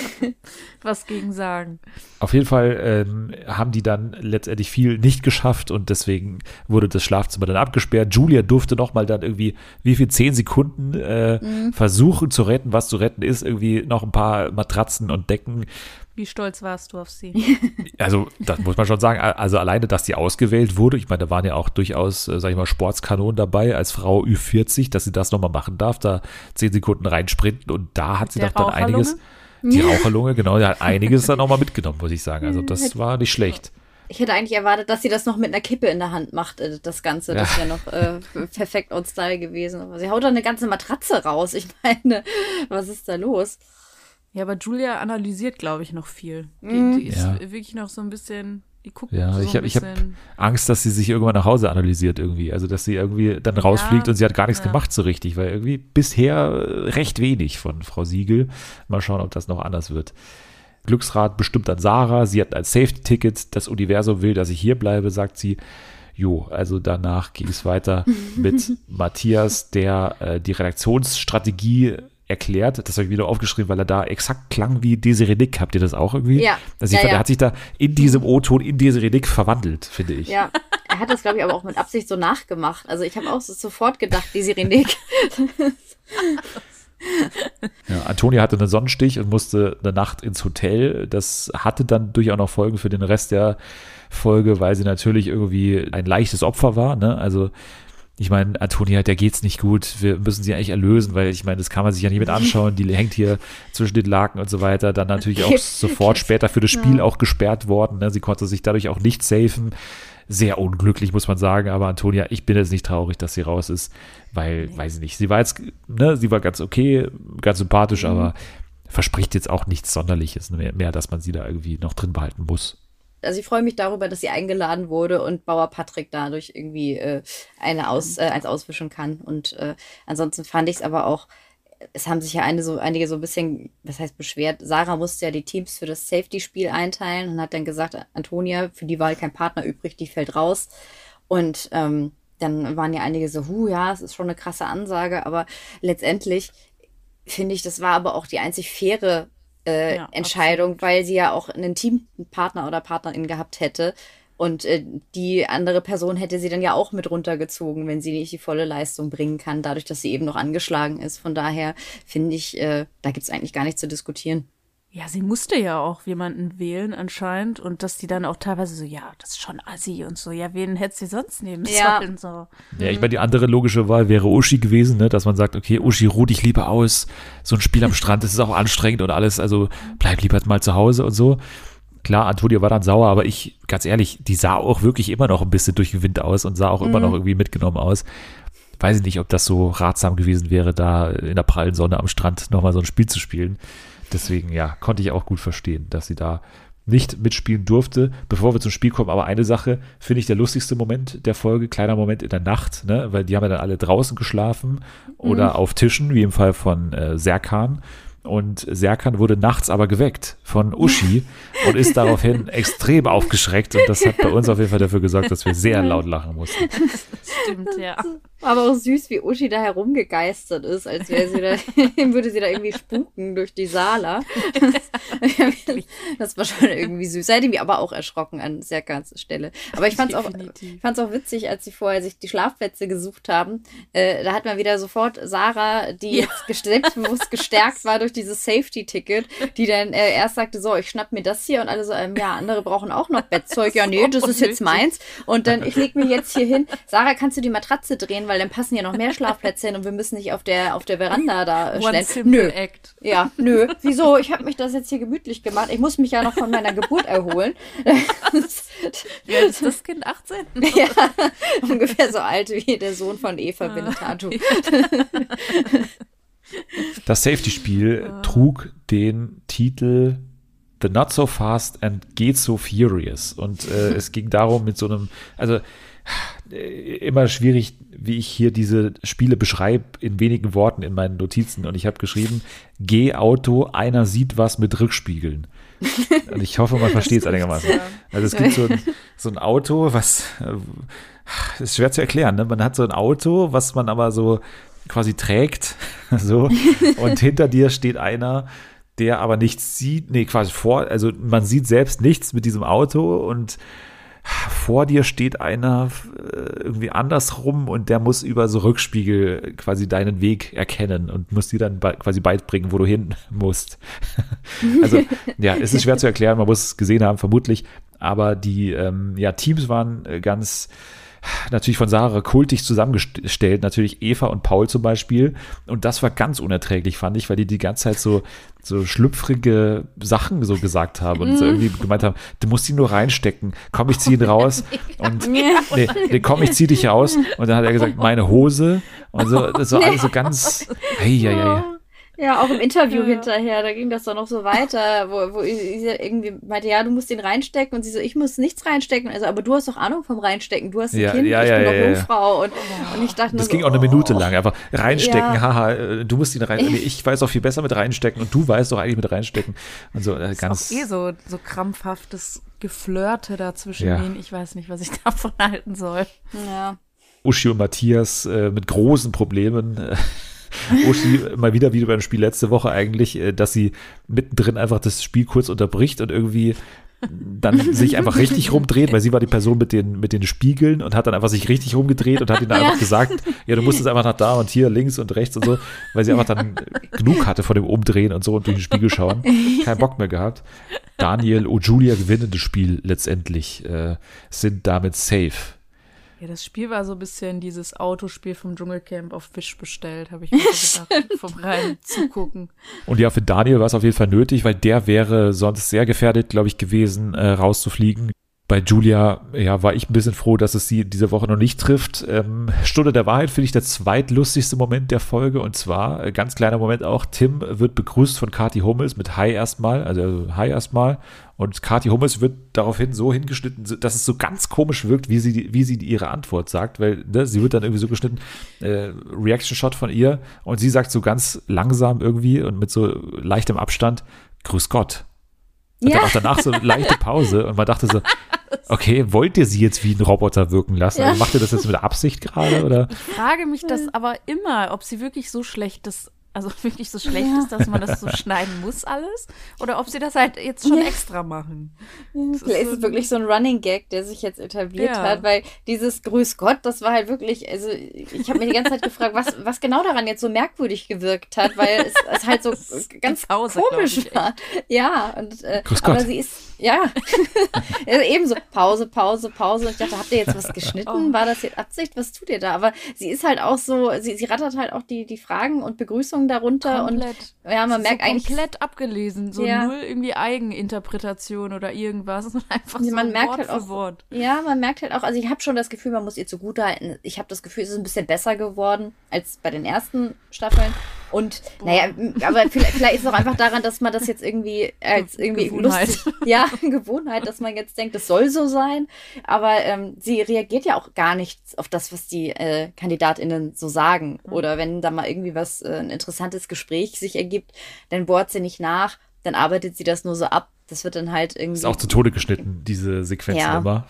was gegen sagen. Auf jeden Fall ähm, haben die dann letztendlich viel nicht geschafft und deswegen wurde das Schlafzimmer dann abgesperrt. Julia durfte noch mal dann irgendwie, wie viel, zehn Sekunden äh, versuchen zu retten, was zu retten ist. Irgendwie noch ein paar Matratzen und Decken. Wie stolz warst du auf sie? (laughs) Also, das muss man schon sagen. Also, alleine, dass die ausgewählt wurde. Ich meine, da waren ja auch durchaus, äh, sag ich mal, Sportskanonen dabei als Frau Ü40, dass sie das nochmal machen darf, da zehn Sekunden reinsprinten und da hat sie Der doch dann einiges. Die Raucherlunge, genau, die hat einiges (laughs) dann nochmal mitgenommen, muss ich sagen. Also, das war nicht schlecht. Ich hätte eigentlich erwartet, dass sie das noch mit einer Kippe in der Hand macht, äh, das Ganze. Das wäre noch äh, perfekt on style gewesen. Aber sie haut da eine ganze Matratze raus. Ich (laughs) meine, was ist da los? Ja, aber Julia analysiert, glaube ich, noch viel. Die, die ist Ja. wirklich noch so ein bisschen, die guckt Ja, so ich habe ich hab. Angst, dass sie sich irgendwann nach Hause analysiert irgendwie. Also, dass sie irgendwie dann rausfliegt und sie hat gar nichts ja. gemacht so richtig, weil irgendwie bisher äh, recht wenig von Frau Siegel. Mal schauen, ob das noch anders wird. Glücksrad bestimmt an Sarah. Sie hat ein Safety-Ticket. Das Universum will, dass ich hier bleibe, sagt sie. Jo, also danach ging es weiter (laughs) mit Matthias, der äh, die Redaktionsstrategie erklärt. Das habe ich wieder aufgeschrieben, weil er da exakt klang wie Desiree Nick. Habt ihr das auch irgendwie? Ja. Also ich Ja, fand, ja. er hat sich da in diesem O-Ton in Desiree Nick verwandelt, finde ich. Ja, er hat das, glaube ich, aber auch mit Absicht so nachgemacht. Also ich habe auch so sofort gedacht, die Sirenik. (laughs) Ja, Antonia hatte einen Sonnenstich und musste eine Nacht ins Hotel. Das hatte dann durchaus noch Folgen für den Rest der Folge, weil sie natürlich irgendwie ein leichtes Opfer war. Ne? Also ich meine, Antonia, der geht's nicht gut. Wir müssen sie eigentlich erlösen, weil ich meine, das kann man sich ja nicht mit anschauen. Die hängt hier zwischen den Laken und so weiter. Dann natürlich auch sofort später für das Spiel auch gesperrt worden. Ne? Sie konnte sich dadurch auch nicht safen. Sehr unglücklich, muss man sagen. Aber Antonia, ich bin jetzt nicht traurig, dass sie raus ist, weil, weiß ich nicht, sie war jetzt, ne, sie war ganz okay, ganz sympathisch, aber verspricht jetzt auch nichts Sonderliches mehr, mehr, dass man sie da irgendwie noch drin behalten muss. Also ich freue mich darüber, dass sie eingeladen wurde und Bauer Patrick dadurch irgendwie äh, eine aus, äh, eins auswischen kann. Und äh, ansonsten fand ich es aber auch, es haben sich ja eine so, einige so ein bisschen, was heißt beschwert, Sarah musste ja die Teams für das Safety-Spiel einteilen und hat dann gesagt, Antonia, für die war halt kein Partner übrig, die fällt raus. Und ähm, dann waren ja einige so, hu, ja, es ist schon eine krasse Ansage, aber letztendlich finde ich, das war aber auch die einzig faire äh, Ja, Entscheidung, weil sie ja auch einen Teampartner oder Partnerin gehabt hätte. Und äh, die andere Person hätte sie dann ja auch mit runtergezogen, wenn sie nicht die volle Leistung bringen kann, dadurch, dass sie eben noch angeschlagen ist. Von daher finde ich, äh, da gibt es eigentlich gar nichts zu diskutieren. Ja, sie musste ja auch jemanden wählen anscheinend und dass die dann auch teilweise so, ja, das ist schon assi und so. Ja, wen hätte sie sonst nehmen Ja. sollen? So. Ja, ich meine, die andere logische Wahl wäre Uschi gewesen, ne? dass man sagt, okay, Uschi, ruh dich lieber aus. So ein Spiel am Strand, das ist auch anstrengend und alles, also bleib lieber mal zu Hause und so. Klar, Antonia war dann sauer, aber ich, ganz ehrlich, die sah auch wirklich immer noch ein bisschen durch den Wind aus und sah auch immer noch irgendwie mitgenommen aus. Weiß ich nicht, ob das so ratsam gewesen wäre, da in der prallen Sonne am Strand nochmal so ein Spiel zu spielen. Deswegen, ja, konnte ich auch gut verstehen, dass sie da nicht mitspielen durfte. Bevor wir zum Spiel kommen, aber eine Sache finde ich der lustigste Moment der Folge, kleiner Moment in der Nacht, ne? weil die haben ja dann alle draußen geschlafen oder auf Tischen, wie im Fall von äh, Serkan. Und Serkan wurde nachts aber geweckt von Uschi (laughs) und ist daraufhin extrem aufgeschreckt. Und das hat bei uns auf jeden Fall dafür gesorgt, dass wir sehr laut lachen mussten. (laughs) Stimmt, ja. Aber auch süß, wie Uschi da herumgegeistert ist, als wäre sie da, (laughs) würde sie da irgendwie spuken durch die Sala. Das war schon irgendwie süß. Seid mich aber auch erschrocken an sehr ganzer Stelle. Aber ich fand's auch, Definitiv. ich fand's auch witzig, als sie vorher sich die Schlafplätze gesucht haben. Äh, da hat man wieder sofort Sarah, die Ja. jetzt selbstbewusst gestärkt war durch dieses Safety-Ticket, die dann äh, erst sagte, so, ich schnapp mir das hier und alle so, ähm, ja, andere brauchen auch noch Bettzeug. Ja, nee, (laughs) das ist jetzt meins. Und dann, ich leg mir jetzt hier hin. Sarah, kannst du die Matratze drehen, weil dann passen ja noch mehr Schlafplätze hin und wir müssen nicht auf der, auf der Veranda da äh, stellen. simple Nö. act. Ja, nö. Wieso? Ich habe mich das jetzt hier gemütlich gemacht. Ich muss mich ja noch von meiner Geburt erholen. (laughs) Alt ist das Kind? 18? (laughs) ja, ungefähr so alt wie der Sohn von Eva Benetatu. Das Safety-Spiel trug den Titel The Not So Fast and Get So Furious. Und äh, (laughs) es ging darum, mit so einem, also äh, immer schwierig, wie ich hier diese Spiele beschreibe, in wenigen Worten in meinen Notizen. Und ich habe geschrieben, Geh-Auto, einer sieht was mit Rückspiegeln. Und ich hoffe, man (laughs) versteht es einigermaßen. Also es gibt so (laughs) ein, so ein Auto, was äh, ist schwer zu erklären. Ne? Man hat so ein Auto, was man aber so quasi trägt, (laughs) so. (laughs) Und hinter dir steht einer, der aber nichts sieht, nee, quasi vor, also man sieht selbst nichts mit diesem Auto und vor dir steht einer äh, irgendwie andersrum und der muss über so Rückspiegel quasi deinen Weg erkennen und muss dir dann quasi beibringen, wo du hin (laughs) musst. also ja, es ist schwer zu erklären, man muss es gesehen haben, vermutlich, aber die ähm, ja, Teams waren äh, ganz natürlich von Sarah kultig zusammengestellt, natürlich Eva und Paul zum Beispiel. Und das war ganz unerträglich, fand ich, weil die die ganze Zeit so, so schlüpfrige Sachen so gesagt haben und so irgendwie gemeint haben, du musst ihn nur reinstecken, komm, ich zieh ihn raus. (laughs) Und nee, nee, komm, ich zieh dich raus. Und dann hat er gesagt, meine Hose. Und so, das war alles so ganz, hey, ja, ja, Ja, auch im Interview hinterher, da ging das doch noch so weiter, wo, wo sie irgendwie meinte, ja, du musst den reinstecken und sie so, ich muss nichts reinstecken. Also, aber du hast doch Ahnung vom Reinstecken, du hast ein Ja, Kind, ja, ich ja, bin ja, doch ja. Jungfrau. Und, und ich dachte nur Das so, ging auch eine Minute oh. lang. Einfach reinstecken, Ja. haha, äh, du musst ihn rein. Nee, ich weiß auch viel besser mit reinstecken und du weißt doch eigentlich mit reinstecken. Und so, äh, ganz. Auch eh so, so krampfhaftes Geflirte da zwischen Ja. denen. Ich weiß nicht, was ich (laughs) davon halten soll. Ja. Uschi und Matthias äh, mit großen Problemen. Äh, Uschi mal wieder wie beim Spiel letzte Woche eigentlich, äh, dass sie mittendrin einfach das Spiel kurz unterbricht und irgendwie dann sich einfach richtig rumdreht, weil sie war die Person mit den, mit den Spiegeln und hat dann einfach sich richtig rumgedreht und hat ihnen einfach gesagt, ja, du musst jetzt einfach nach da und hier links und rechts und so, weil sie einfach dann genug hatte von dem Umdrehen und so und durch den Spiegel schauen. Keinen Bock mehr gehabt. Daniel und Julia gewinnen das Spiel letztendlich, äh, sind damit safe. Ja, das Spiel war so ein bisschen dieses Autospiel vom Dschungelcamp auf Fisch bestellt, habe ich mir (laughs) so gedacht. vom reinen Zugucken. Und ja, für Daniel war es auf jeden Fall nötig, weil der wäre sonst sehr gefährdet, glaube ich, gewesen, äh, rauszufliegen. Bei Julia, ja, war ich ein bisschen froh, dass es sie diese Woche noch nicht trifft. Ähm, Stunde der Wahrheit finde ich der zweitlustigste Moment der Folge. Und zwar, äh, ganz kleiner Moment auch, Tim wird begrüßt von Kati Hummels mit Hi erstmal, also Hi erstmal. Und Kati Hummels wird daraufhin so hingeschnitten, dass es so ganz komisch wirkt, wie sie, wie sie ihre Antwort sagt, weil ne, sie wird dann irgendwie so geschnitten, äh, Reaction-Shot von ihr und sie sagt so ganz langsam irgendwie und mit so leichtem Abstand, Grüß Gott. Und Ja. dann auch danach so eine leichte Pause und man dachte so, okay, wollt ihr sie jetzt wie ein Roboter wirken lassen? Ja. Also macht ihr das jetzt mit Absicht gerade oder? Ich frage mich das aber immer, ob sie wirklich so schlecht ist, also (laughs) wirklich so schlecht Ja. ist, dass man das so schneiden muss alles, oder ob sie das halt jetzt schon Ja. extra machen. Vielleicht ist es wirklich so ein Running Gag, der sich jetzt etabliert Ja. hat, weil dieses Grüß Gott, das war halt wirklich, also ich habe mir die ganze Zeit gefragt, was, was genau daran jetzt so merkwürdig gewirkt hat, weil es, es halt so (laughs) ganz Pause, glaub komisch war. Ja, und äh, Grüß aber sie ist, (laughs) ja, ebenso Pause, Pause, Pause. Und ich dachte, habt ihr jetzt was geschnitten? Oh. War das jetzt Absicht? Was tut ihr da? Aber sie ist halt auch so, sie, sie rattert halt auch die, die Fragen und Begrüßungen darunter und Komplett. ja, man merkt so eigentlich, komplett abgelesen, so Ja. null irgendwie Eigeninterpretation oder irgendwas, (laughs) einfach so man merkt Wort halt auch, Wort. Ja, man merkt halt auch, also ich habe schon das Gefühl, man muss ihr zugutehalten. Ich habe das Gefühl, es ist ein bisschen besser geworden als bei den ersten Staffeln. Und naja, aber vielleicht, vielleicht ist es auch einfach daran, dass man das jetzt irgendwie als (laughs) irgendwie Gewohnheit. lustig, ja, (laughs) Gewohnheit, dass man jetzt denkt, das soll so sein. Aber ähm, sie reagiert ja auch gar nicht auf das, was die äh, KandidatInnen so sagen. Oder wenn da mal irgendwie was, äh, ein interessantes Gespräch sich ergibt, dann bohrt sie nicht nach, dann arbeitet sie das nur so ab. Das wird dann halt irgendwie. Ist auch zu Tode geschnitten, diese Sequenzen Ja. immer.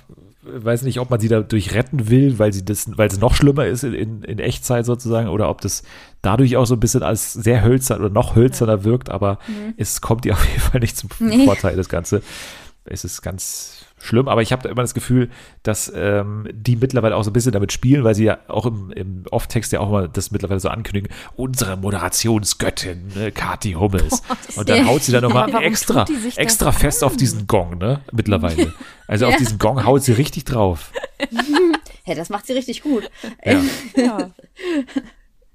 Weiß nicht, ob man sie dadurch retten will, weil sie das, weil es noch schlimmer ist in, in, in Echtzeit sozusagen, oder ob das dadurch auch so ein bisschen als sehr hölzern oder noch hölzerner wirkt, aber es kommt ihr auf jeden Fall nicht zum Nee. Vorteil, das Ganze. Es ist ganz schlimm, aber ich habe da immer das Gefühl, dass ähm, die mittlerweile auch so ein bisschen damit spielen, weil sie ja auch im, im Off-Text ja auch mal das mittlerweile so ankündigen, unsere Moderationsgöttin, ne, Kathi Hummels. Und dann Ja. haut sie dann nochmal (laughs) warum extra, extra fest auf diesen Gong, ne? Mittlerweile. Also auf Ja. diesen Gong haut sie richtig drauf. Hä, das macht sie richtig gut. Ja. (laughs) Ja.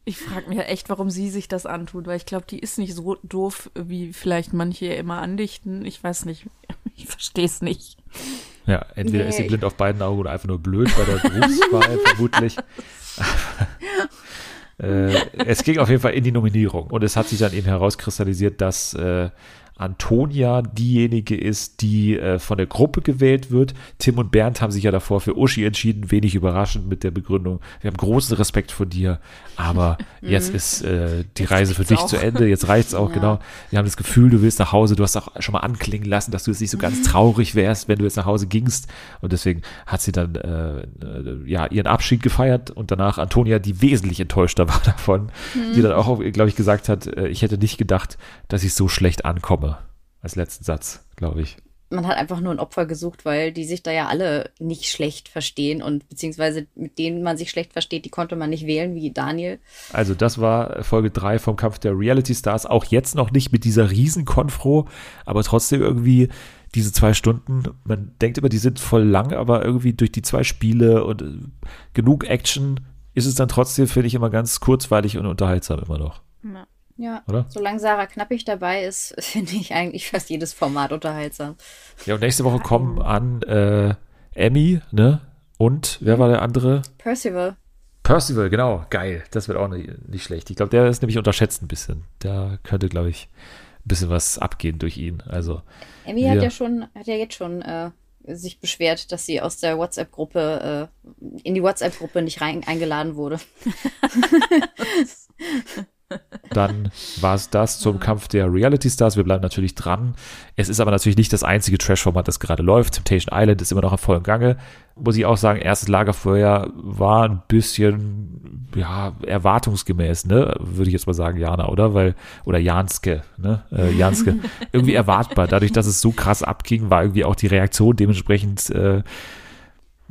Ich frage mich echt, warum sie sich das antut, weil ich glaube, die ist nicht so doof, wie vielleicht manche immer andichten. Ich weiß nicht. (laughs) Ich verstehe es nicht. Ja, entweder Nee, ist sie blind auf beiden Augen oder einfach nur blöd bei der Berufswahl, (laughs) vermutlich. (laughs) äh, es ging auf jeden Fall in die Nominierung und es hat sich dann eben herauskristallisiert, dass äh, Antonia diejenige ist, die äh, von der Gruppe gewählt wird. Tim und Bernd haben sich ja davor für Uschi entschieden, wenig überraschend mit der Begründung, wir haben großen Respekt vor dir, aber (laughs) jetzt ist äh, die Jetzt Reise für dich auch. zu Ende, jetzt reicht's auch, (laughs) Ja. genau. Wir haben das Gefühl, du willst nach Hause, du hast auch schon mal anklingen lassen, dass du jetzt nicht so ganz traurig wärst, wenn du jetzt nach Hause gingst und deswegen hat sie dann äh, äh, ja ihren Abschied gefeiert und danach Antonia, die wesentlich enttäuschter (laughs) war davon, die dann auch, glaube ich, gesagt hat, äh, ich hätte nicht gedacht, dass ich so schlecht ankomme. Als letzten Satz, glaube ich. Man hat einfach nur ein Opfer gesucht, weil die sich da ja alle nicht schlecht verstehen und beziehungsweise mit denen man sich schlecht versteht, die konnte man nicht wählen, wie Daniel. Also das war Folge 3 vom Kampf der Reality Stars. Auch jetzt noch nicht mit dieser Riesenkonfro, aber trotzdem irgendwie diese zwei Stunden, man denkt immer, die sind voll lang, aber irgendwie durch die zwei Spiele und äh, genug Action ist es dann trotzdem, finde ich, immer ganz kurzweilig und unterhaltsam immer noch, Ja. Oder? Solange Sarah Knappig dabei ist, (laughs) finde ich eigentlich fast jedes Format unterhaltsam. Ja, und nächste Woche kommen an äh, Emmy, ne? Und wer war der andere? Percival. Percival, genau, geil. Das wird auch nicht, nicht schlecht. Ich glaube, der ist nämlich unterschätzt ein bisschen. Da könnte, glaube ich, ein bisschen was abgehen durch ihn. Also, Emmy hat ja schon, hat ja jetzt schon äh, sich beschwert, dass sie aus der WhatsApp-Gruppe, äh, in die WhatsApp-Gruppe nicht rein eingeladen wurde. (laughs) (laughs) dann war es das zum Kampf der Reality Stars. Wir bleiben natürlich dran. Es ist aber natürlich nicht das einzige Trash-Format, das gerade läuft. Temptation Island ist immer noch in vollem Gange. Muss ich auch sagen, erstes Lagerfeuer war ein bisschen, ja, erwartungsgemäß, ne? Würde ich jetzt mal sagen, Jana, oder? Weil, oder Janske, ne? Äh, Janske. (laughs) irgendwie erwartbar. Dadurch, dass es so krass abging, war irgendwie auch die Reaktion dementsprechend, äh,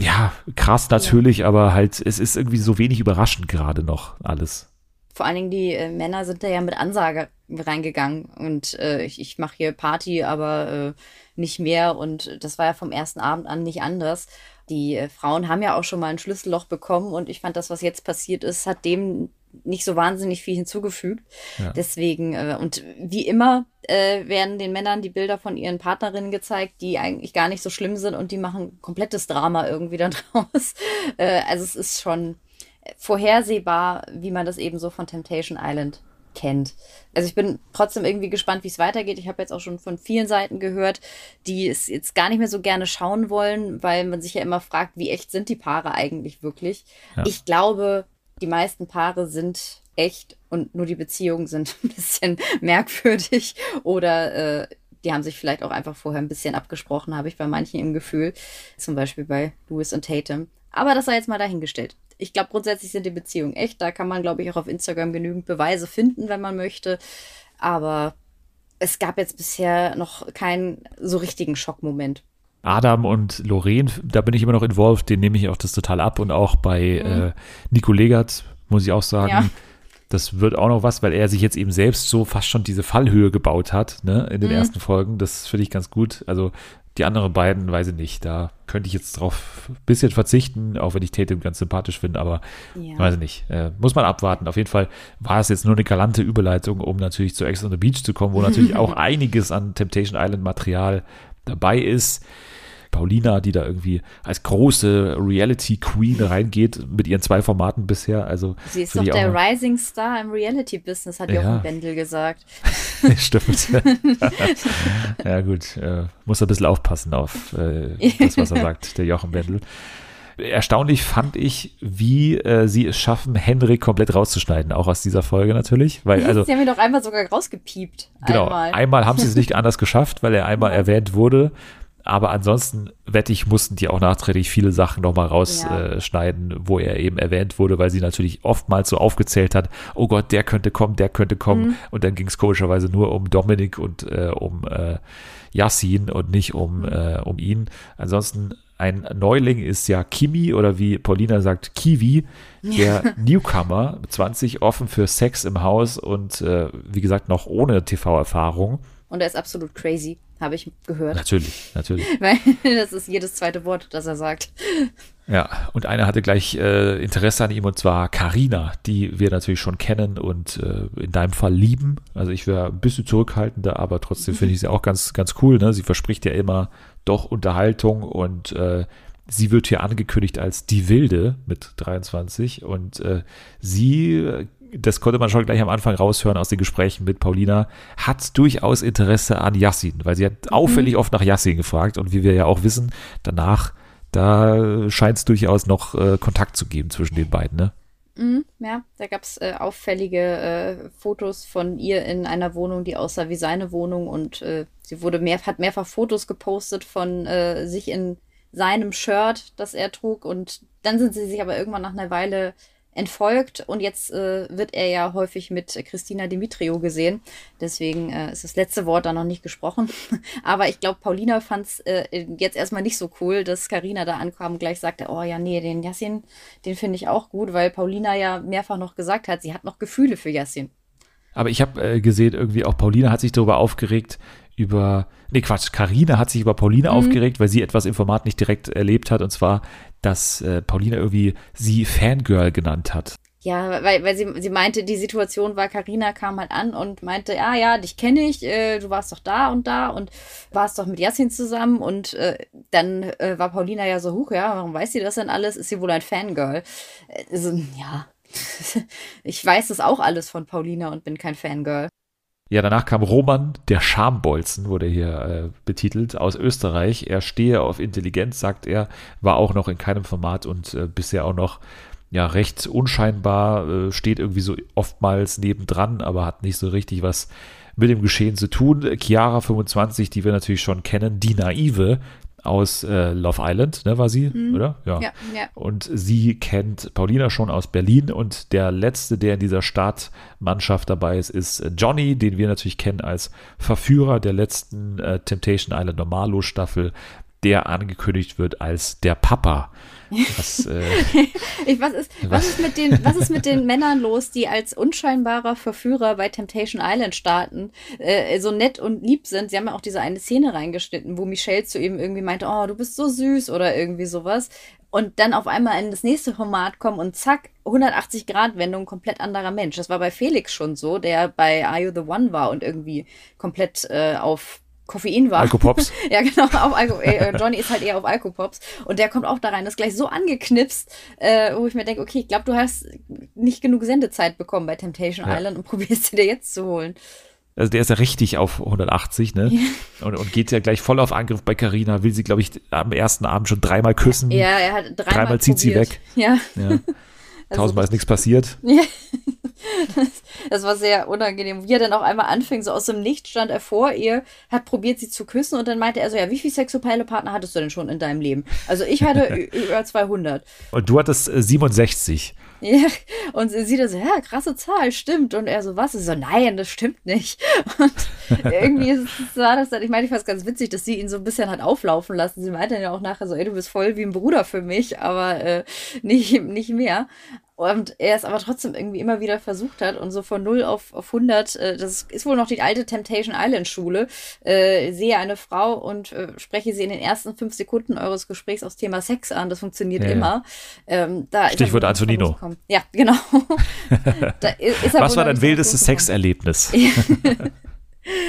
ja, krass natürlich, aber halt, es ist irgendwie so wenig überraschend gerade noch alles. Vor allen Dingen die äh, Männer sind da ja mit Ansage reingegangen und äh, ich, ich mache hier Party, aber äh, nicht mehr und das war ja vom ersten Abend an nicht anders. Die äh, Frauen haben ja auch schon mal ein Schlüsselloch bekommen und ich fand das, was jetzt passiert ist, hat dem nicht so wahnsinnig viel hinzugefügt. Ja. Deswegen, äh, und wie immer äh, werden den Männern die Bilder von ihren Partnerinnen gezeigt, die eigentlich gar nicht so schlimm sind und die machen komplettes Drama irgendwie dann (laughs) draus. Äh, also es ist schon vorhersehbar, wie man das eben so von Temptation Island kennt. Also ich bin trotzdem irgendwie gespannt, wie es weitergeht. Ich habe jetzt auch schon von vielen Seiten gehört, die es jetzt gar nicht mehr so gerne schauen wollen, weil man sich ja immer fragt, wie echt sind die Paare eigentlich wirklich. Ja. Ich glaube, die meisten Paare sind echt und nur die Beziehungen sind (laughs) ein bisschen merkwürdig oder äh, die haben sich vielleicht auch einfach vorher ein bisschen abgesprochen, habe ich bei manchen im Gefühl. Zum Beispiel bei Lewis und Tatum. Aber das sei jetzt mal dahingestellt. Ich glaube, grundsätzlich sind die Beziehungen echt. Da kann man, glaube ich, auch auf Instagram genügend Beweise finden, wenn man möchte. Aber es gab jetzt bisher noch keinen so richtigen Schockmoment. Adam und Lorraine, da bin ich immer noch involviert, den nehme ich auch das total ab und auch bei äh, Nico Legert, muss ich auch sagen, Ja. das wird auch noch was, weil er sich jetzt eben selbst so fast schon diese Fallhöhe gebaut hat, ne, in den ersten Folgen, das finde ich ganz gut, also die anderen beiden, weiß ich nicht, da könnte ich jetzt drauf ein bisschen verzichten, auch wenn ich Tatum ganz sympathisch finde, aber Ja. weiß ich nicht, äh, muss man abwarten. Auf jeden Fall war es jetzt nur eine galante Überleitung, um natürlich zu Ex on the Beach zu kommen, wo natürlich (laughs) auch einiges an Temptation Island Material dabei ist. Paulina, die da irgendwie als große Reality Queen reingeht mit ihren zwei Formaten bisher. Also Sie ist doch der Rising Star im Reality-Business, hat Ja. Jochen Bendel gesagt. (laughs) Stimmt. (laughs) ja, gut. Äh, muss ein bisschen aufpassen auf äh, das, was er sagt, der Jochen Bendel. Erstaunlich fand ich, wie äh, sie es schaffen, Henrik komplett rauszuschneiden, auch aus dieser Folge natürlich. Weil, also, Sie haben ihn doch einmal sogar rausgepiept. genau, Einmal. einmal haben sie es nicht (laughs) anders geschafft, weil er einmal erwähnt wurde. Aber ansonsten, wette ich, mussten die auch nachträglich viele Sachen nochmal Ja. rausschneiden, äh, schneiden, wo er eben erwähnt wurde, weil sie natürlich oftmals so aufgezählt hat, oh Gott, der könnte kommen, der könnte kommen. Und dann ging es komischerweise nur um Dominik und äh, um äh, Yassin und nicht um, äh, um ihn. Ansonsten ein Neuling ist ja Kimi oder wie Paulina sagt, Kiwi, der (laughs) Newcomer, 20, offen für Sex im Haus und äh, wie gesagt noch ohne TV-Erfahrung. Und er ist absolut crazy, habe ich gehört. Natürlich, natürlich. (laughs) Weil das ist jedes zweite Wort, das er sagt. Ja, und einer hatte gleich äh, Interesse an ihm und zwar Karina, die wir natürlich schon kennen und äh, in deinem Fall lieben. Also ich wäre ein bisschen zurückhaltender, aber trotzdem finde ich sie auch ganz, ganz cool. Ne? Sie verspricht ja immer doch Unterhaltung und äh, sie wird hier angekündigt als die Wilde mit 23 und äh, sie, das konnte man schon gleich am Anfang raushören aus den Gesprächen mit Paulina, hat durchaus Interesse an Yassin, weil sie hat auffällig oft nach Yassin gefragt und wie wir ja auch wissen, danach da scheint es durchaus noch äh, Kontakt zu geben zwischen den beiden, ne? Mhm, ja, da gab es äh, auffällige äh, Fotos von ihr in einer Wohnung, die aussah wie seine Wohnung und äh, sie wurde mehr, hat mehrfach Fotos gepostet von äh, sich in seinem Shirt, das er trug und dann sind sie sich aber irgendwann nach einer Weile entfolgt und jetzt äh, wird er ja häufig mit Christina Dimitriou gesehen. Deswegen äh, ist das letzte Wort da noch nicht gesprochen. (laughs) Aber ich glaube, Paulina fand es äh, jetzt erstmal nicht so cool, dass Karina da ankam und gleich sagte, oh ja, nee, den Yassin, den finde ich auch gut, weil Paulina ja mehrfach noch gesagt hat, sie hat noch Gefühle für Yassin. Aber ich habe äh, gesehen, irgendwie auch Paulina hat sich darüber aufgeregt, über, nee Quatsch, Karina hat sich über Paulina aufgeregt, weil sie etwas im Format nicht direkt erlebt hat und zwar, dass äh, Paulina irgendwie sie Fangirl genannt hat. Ja, weil, weil sie, sie meinte, die Situation war, Karina kam halt an und meinte, ja, ja, dich kenne ich, äh, du warst doch da und da und warst doch mit Yassin zusammen und äh, dann äh, war Paulina ja so, huch, ja, warum weiß sie das denn alles? Ist sie wohl ein Fangirl? Also, ja, (laughs) ich weiß das auch alles von Paulina und bin kein Fangirl. Ja, danach kam Roman, der Schambolzen, wurde hier äh, betitelt, aus Österreich. Er stehe auf Intelligenz, sagt er, war auch noch in keinem Format und äh, bisher auch noch ja recht unscheinbar, äh, steht irgendwie so oftmals nebendran, aber hat nicht so richtig was mit dem Geschehen zu tun. Chiara 25, die wir natürlich schon kennen, die Naive aus äh, Love Island, ne, war sie, oder? Ja, ja. Und sie kennt Paulina schon aus Berlin und der letzte, der in dieser Startmannschaft dabei ist, ist äh, Johnny, den wir natürlich kennen als Verführer der letzten äh, Temptation Island Normalo Staffel, der angekündigt wird als der Papa. Was, äh, (laughs) Ich, was, ist, was, ist mit den, was ist mit den (laughs) Männern los, die als unscheinbarer Verführer bei Temptation Island starten, äh, so nett und lieb sind? Sie haben ja auch diese eine Szene reingeschnitten, wo Michelle zu ihm irgendwie meinte, oh, du bist so süß oder irgendwie sowas. Und dann auf einmal in das nächste Format kommen und zack, 180 Grad Wendung, komplett anderer Mensch. Das war bei Felix schon so, der bei Are You the One war und irgendwie komplett äh, auf Koffein war. Alkopops. (laughs) Ja, genau, auf Alko äh, Johnny ist halt eher auf Alkopops und der kommt auch da rein, ist gleich so angeknipst, äh, wo ich mir denke, okay, ich glaube, du hast nicht genug Sendezeit bekommen bei Temptation Ja. Island und probierst sie dir jetzt zu holen. Also der ist ja richtig auf 180, ne? Und, und geht ja gleich voll auf Angriff bei Carina, will sie, glaube ich, am ersten Abend schon dreimal küssen. Ja, er hat dreimal, Dreimal zieht sie probiert. weg. Ja, Ja. (laughs) Tausendmal ist nichts passiert. (laughs) das war sehr unangenehm. Wie er dann auch einmal anfing, so aus dem Licht stand er vor ihr, hat probiert, sie zu küssen und dann meinte er so, ja, wie viele sexuelle Partner hattest du denn schon in deinem Leben? Also ich hatte (laughs) über 200. Und du hattest äh, 67. Ja, und sie sieht das, so, ja, krasse Zahl, stimmt. Und er so, was? Sie so, nein, das stimmt nicht. (laughs) Und irgendwie ist, war das dann, ich meine, ich fand es ganz witzig, dass sie ihn so ein bisschen hat auflaufen lassen. Sie meinte dann ja auch nachher so, ey, du bist voll wie ein Bruder für mich, aber äh, nicht, nicht mehr. Und er es aber trotzdem irgendwie immer wieder versucht hat und so von 0 auf, auf 100, äh, das ist wohl noch die alte Temptation Island Schule, äh, sehe eine Frau und äh, spreche sie in den ersten fünf Sekunden eures Gesprächs aufs Thema Sex an. Das funktioniert Ja, ja. immer. Ähm, da ist Stichwort wohl Antonino. Ja, genau. (laughs) da ist, ist Was war dein wildestes. Sexerlebnis? (laughs)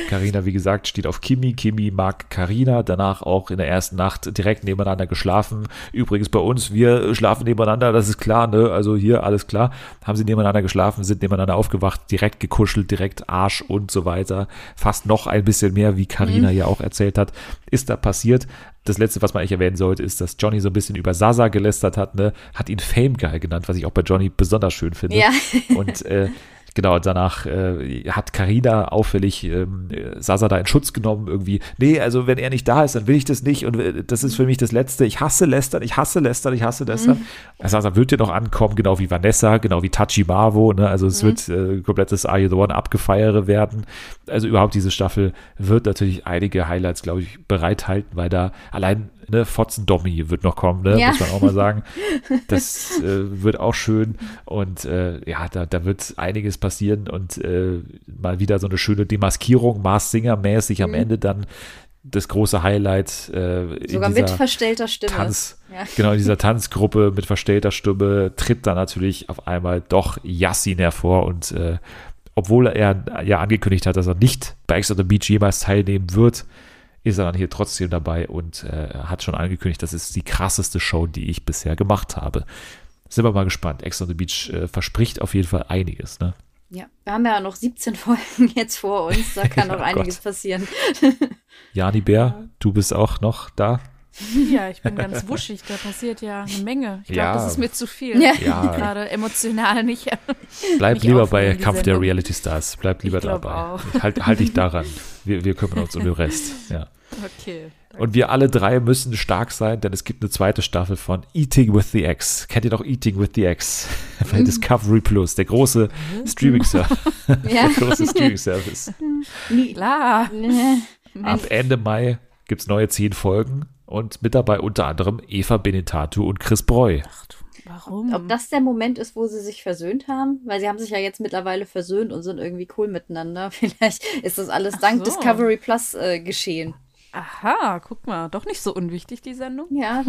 Karina, wie gesagt, steht auf Kimi. Kimi mag Karina. Danach auch in der ersten Nacht direkt nebeneinander geschlafen. Übrigens bei uns, wir schlafen nebeneinander, das ist klar, ne? Also hier alles klar. Haben sie nebeneinander geschlafen, sind nebeneinander aufgewacht, direkt gekuschelt, direkt Arsch und so weiter. Fast noch ein bisschen mehr, wie Karina ja auch erzählt hat, ist da passiert. Das letzte, was man eigentlich erwähnen sollte, ist, dass Johnny so ein bisschen über Sasa gelästert hat, ne? Hat ihn Fame Guy genannt, was ich auch bei Johnny besonders schön finde. Ja. Und äh, (laughs) genau, danach äh, hat Carina auffällig ähm, Sasa da in Schutz genommen, irgendwie, nee, also wenn er nicht da ist, dann will ich das nicht und äh, das ist für mich das Letzte. Ich hasse Lästern, ich hasse Lästern, ich hasse Lästern. Sasa wird ja noch ankommen, genau wie Vanessa, genau wie Tachi Marvo, ne? Also es wird äh, komplettes Are You the One abgefeiere werden. Also überhaupt diese Staffel wird natürlich einige Highlights, glaube ich, bereithalten, weil da allein ne, Fotzen Dommy wird noch kommen, ne? Ja. muss man auch mal sagen. (laughs) Das äh, wird auch schön und äh, ja, da, da wird einiges passieren und äh, mal wieder so eine schöne Demaskierung, Mars Singer mäßig am Ende dann das große Highlight äh, Sogar mit verstellter Stimme. Tanz, Ja. genau in dieser Tanzgruppe mit verstellter Stimme tritt dann natürlich auf einmal doch Yassin hervor und äh, obwohl er ja angekündigt hat, dass er nicht bei Ex on the Beach jemals teilnehmen wird, ist er dann hier trotzdem dabei und äh, hat schon angekündigt, das ist die krasseste Show, die ich bisher gemacht habe. Sind wir mal gespannt. Ex on the Beach äh, verspricht auf jeden Fall einiges. Ne? Ja, wir haben ja noch 17 (laughs) Folgen jetzt vor uns, da kann (laughs) Ja, noch einiges Gott. passieren. (laughs) Jani Bär, du bist auch noch da. Ja, ich bin ganz wuschig, da passiert ja eine Menge. Ich glaube, Ja. das ist mir zu viel. Ja. Ja. (laughs) Gerade emotional nicht. (laughs) Bleib Mich lieber bei Kampf der. Reality Stars. Bleib lieber Ich dabei. auch. Halt, halt dich daran. Wir, wir kümmern uns um den Rest. Ja. Okay. Und wir alle drei müssen stark sein, denn es gibt eine zweite Staffel von Eating with the X. Kennt ihr noch Eating with the X? (laughs) Bei Discovery Plus, der große Streaming-Service. Ja. der große Streaming-Service. Klar. Ab Ende Mai gibt es neue zehn Folgen und mit dabei unter anderem Eva Benetatu und Chris Breu. Warum? Ob das der Moment ist, wo sie sich versöhnt haben? Weil sie haben sich ja jetzt mittlerweile versöhnt und sind irgendwie cool miteinander. (laughs) Vielleicht ist das alles Ach dank so. Discovery Plus äh, geschehen. Aha, guck mal, doch nicht so unwichtig, die Sendung. Ja,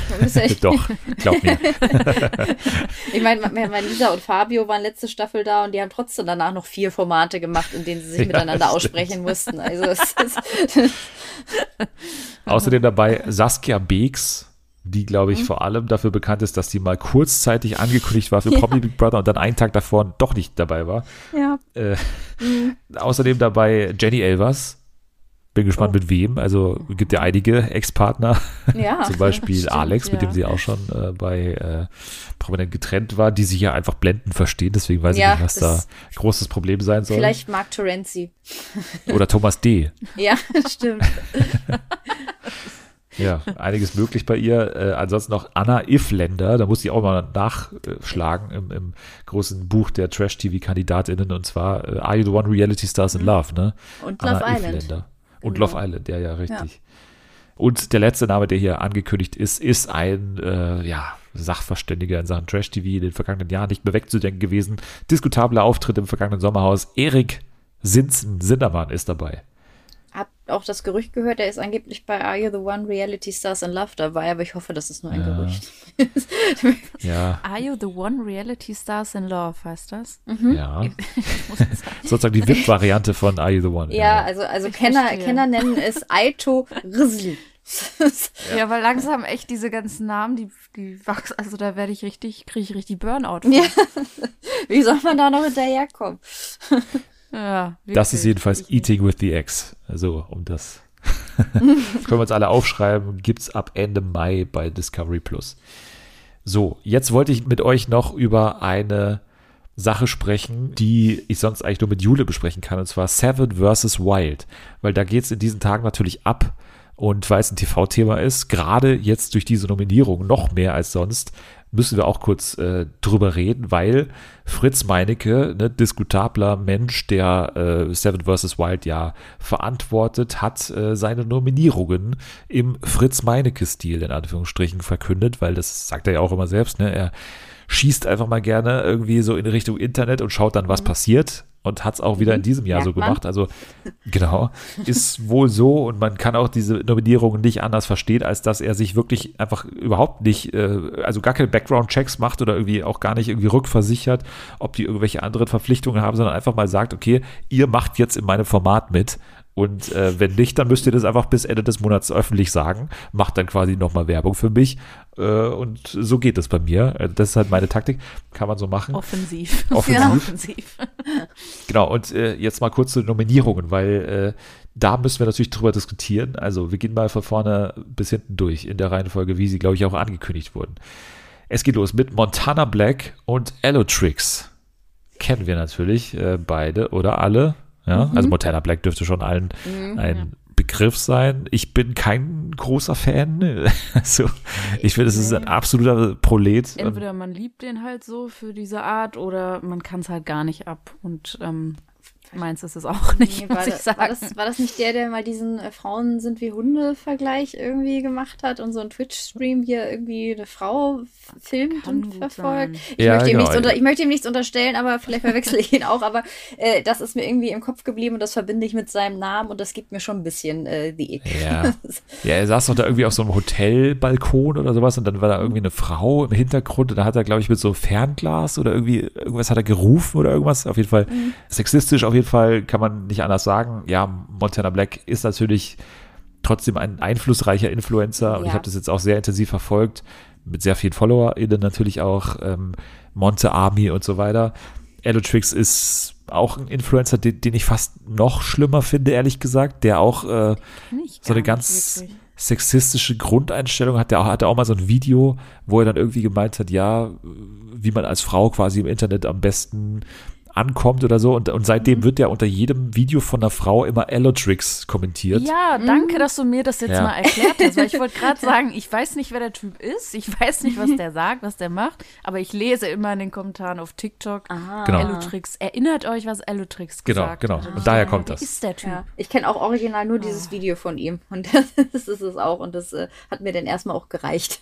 (laughs) Doch, glaub mir. (laughs) Ich meine, meine, meine Lisa und Fabio waren letzte Staffel da und die haben trotzdem danach noch vier Formate gemacht, in denen sie sich Ja, miteinander stimmt. aussprechen mussten. Also es ist, (laughs) Außerdem dabei Saskia Beeks, die, glaube Mhm. ich, vor allem dafür bekannt ist, dass sie mal kurzzeitig angekündigt war für Promi Big Brother und dann einen Tag davor doch nicht dabei war. ja. Äh, Mhm. Außerdem dabei Jenny Elvers. Bin gespannt Oh. mit wem. Also gibt ja einige Ex-Partner. (laughs) Ja. Zum Beispiel (laughs) stimmt, Alex, mit ja. dem sie auch schon äh, bei äh, Prominent getrennt war, die sich ja einfach blenden verstehen. Deswegen weiß Ja, ich nicht, was da großes Problem sein soll. Vielleicht Mark Terenzi. (laughs) Oder Thomas D. Ja, stimmt. Ja, einiges möglich bei ihr. Äh, ansonsten noch Anna Ifländer, da muss ich auch mal nachschlagen im, im großen Buch der Trash-TV-KandidatInnen und zwar äh, Are You the One Reality Stars in Love, ne? Und Love Island. Und Genau. Love Island, ja, ja, richtig. Und der letzte Name, der hier angekündigt ist, ist ein äh, ja, Sachverständiger in Sachen Trash-TV in den vergangenen Jahren nicht mehr wegzudenken gewesen. Diskutabler Auftritt im vergangenen Sommerhaus. Erik Sinzen, Sindermann ist dabei. Hab auch das Gerücht gehört, er ist angeblich bei Are You the One Reality Stars in Love dabei, aber ich hoffe, das ist nur ein Ja. Gerücht. (laughs) Ja, Are You the One Reality Stars in Love, heißt das? ja. Jetzt sagen. (laughs) Sozusagen die VIP-Variante von Are You the One? Ja, also, also Ich Kenner, verstehe. Kenner nennen es Aito Rizli. (laughs) Ja, weil langsam echt diese ganzen Namen, die, die wachsen, also da werde ich richtig, kriege ich richtig Burnout. Ja. Wie soll man da noch hinterherkommen? Ja Das ist wirklich. jedenfalls Ich- Eating with the X. Also, um das. (laughs) können wir uns alle aufschreiben. Gibt's ab Ende Mai bei Discovery Plus. So, jetzt wollte ich mit euch noch über eine Sache sprechen, die ich sonst eigentlich nur mit Jule besprechen kann, und zwar Seven vs. Wild. Weil da geht's in diesen Tagen natürlich ab. Und weil es ein TV-Thema ist, gerade jetzt durch diese Nominierung noch mehr als sonst, müssen wir auch kurz äh, drüber reden, weil Fritz Meinecke, ne, diskutabler Mensch, der äh, Seven vs. Wild ja verantwortet, hat äh, seine Nominierungen im Fritz Meinecke-Stil in Anführungsstrichen verkündet, weil das sagt er ja auch immer selbst, ne, er schießt einfach mal gerne irgendwie so in Richtung Internet und schaut dann, was passiert. Und hat es auch wieder in diesem Jahr so Merkt man. gemacht. Also genau, ist wohl so und man kann auch diese Nominierung nicht anders verstehen, als dass er sich wirklich einfach überhaupt nicht, äh, also gar keine Background-Checks macht oder irgendwie auch gar nicht irgendwie rückversichert, ob die irgendwelche anderen Verpflichtungen haben, sondern einfach mal sagt, okay, ihr macht jetzt in meinem Format mit. Und äh, wenn nicht, dann müsst ihr das einfach bis Ende des Monats öffentlich sagen. Macht dann quasi nochmal Werbung für mich. Äh, und so geht es bei mir. Äh, Das ist halt meine Taktik. Kann man so machen. Offensiv. (laughs) Offensiv. Ja, offensiv. (laughs) Genau, und äh, jetzt mal kurz zu den Nominierungen, weil äh, da müssen wir natürlich drüber diskutieren. Also wir gehen mal von vorne bis hinten durch in der Reihenfolge, wie sie, glaube ich, auch angekündigt wurden. Es geht los mit Montana Black und Allotrix. Kennen wir natürlich äh, beide oder alle. Ja, also Montana Black dürfte schon allen ein Begriff sein. Ich bin kein großer Fan. (laughs) Also, ich finde, es ist ein absoluter Prolet. Entweder man liebt den halt so für diese Art oder man kann es halt gar nicht ab. Und ähm, meins ist es auch nicht, Nee, muss war, ich das, sagen. war, das, war das nicht der, der mal diesen äh, Frauen sind wie Hunde-Vergleich irgendwie gemacht hat und so ein Twitch-Stream hier irgendwie eine Frau filmt Kann und verfolgt? Ich, Ja, möchte ihm genau. nichts unter, ich möchte ihm nichts unterstellen, aber vielleicht verwechsel ich ihn auch. Aber äh, das ist mir irgendwie im Kopf geblieben und das verbinde ich mit seinem Namen und das gibt mir schon ein bisschen äh, die Ick. Ja. (laughs) ja, er saß doch da irgendwie auf so einem Hotelbalkon oder sowas und dann war da irgendwie eine Frau im Hintergrund und da hat er, glaube ich, mit so Fernglas oder irgendwie irgendwas hat er gerufen oder irgendwas. Auf jeden Fall sexistisch, auf jeden Fall kann man nicht anders sagen. Ja, Montana Black ist natürlich trotzdem ein einflussreicher Influencer und Ja. ich habe das jetzt auch sehr intensiv verfolgt, mit sehr vielen FollowerInnen natürlich auch, ähm, Monte Army und so weiter. Allotrix ist auch ein Influencer, den, den ich fast noch schlimmer finde, ehrlich gesagt, der auch äh, so eine ganz wirklich. sexistische Grundeinstellung hat. Der auch, hat er auch mal so ein Video, wo er dann irgendwie gemeint hat, ja, wie man als Frau quasi im Internet am besten ankommt oder so. Und, und Mhm. seitdem wird ja unter jedem Video von einer Frau immer Allotrix kommentiert. Ja, danke, dass du mir das jetzt Ja. mal erklärt hast, weil ich wollte gerade (laughs) sagen, ich weiß nicht, wer der Typ ist, ich weiß nicht, was der sagt, was der macht, aber ich lese immer in den Kommentaren auf TikTok, Ah. Genau. Allotrix, erinnert euch, was Allotrix Genau, gesagt genau. hat. Und daher Ja, kommt das. ist der Typ? Ja, ich kenne auch original nur dieses Video von ihm und (laughs) das ist es auch und das äh, hat mir dann erstmal auch gereicht.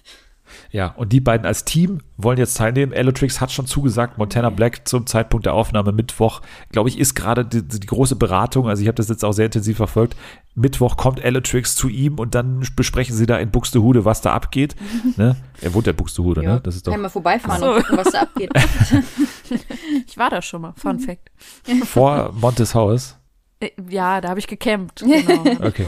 Ja, und die beiden als Team wollen jetzt teilnehmen. Allotrix hat schon zugesagt, Montana Black zum Zeitpunkt der Aufnahme Mittwoch, glaube ich, ist gerade die, die große Beratung. Also ich habe das jetzt auch sehr intensiv verfolgt. Mittwoch kommt Allotrix zu ihm und dann besprechen sie da in Buxtehude, was da abgeht. (laughs) ne? Er wohnt ja in Buxtehude, ne? Das ist doch Kann mal vorbeifahren so. und gucken, was da abgeht. (laughs) Ich war da schon mal, Fun Fact. vor Montes Haus. Äh, Ja, da habe ich gecampt, (laughs) genau, Okay.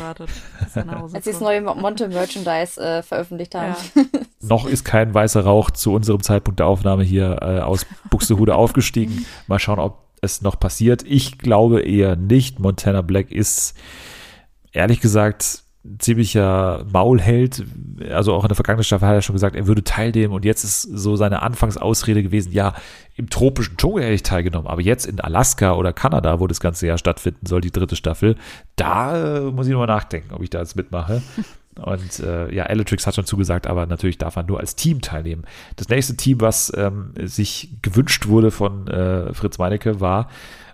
Als sie das neue Mo- Monte-Merchandise äh, veröffentlicht haben. Ja. (laughs) Noch ist kein weißer Rauch zu unserem Zeitpunkt der Aufnahme hier äh, aus Buxtehude (laughs) aufgestiegen. Mal schauen, ob es noch passiert. Ich glaube eher nicht. Montana Black ist ehrlich gesagt ziemlicher Maulheld. Also auch in der vergangenen Staffel hat er schon gesagt, er würde teilnehmen und jetzt ist so seine Anfangsausrede gewesen, ja, im tropischen Dschungel hätte ich teilgenommen, aber jetzt in Alaska oder Kanada, wo das ganze Jahr stattfinden soll, die dritte Staffel, da äh, muss ich nochmal nachdenken, ob ich da jetzt mitmache. (laughs) Und äh, ja, Allotrix hat schon zugesagt, aber natürlich darf man nur als Team teilnehmen. Das nächste Team, was ähm, sich gewünscht wurde von äh, Fritz Meinecke, war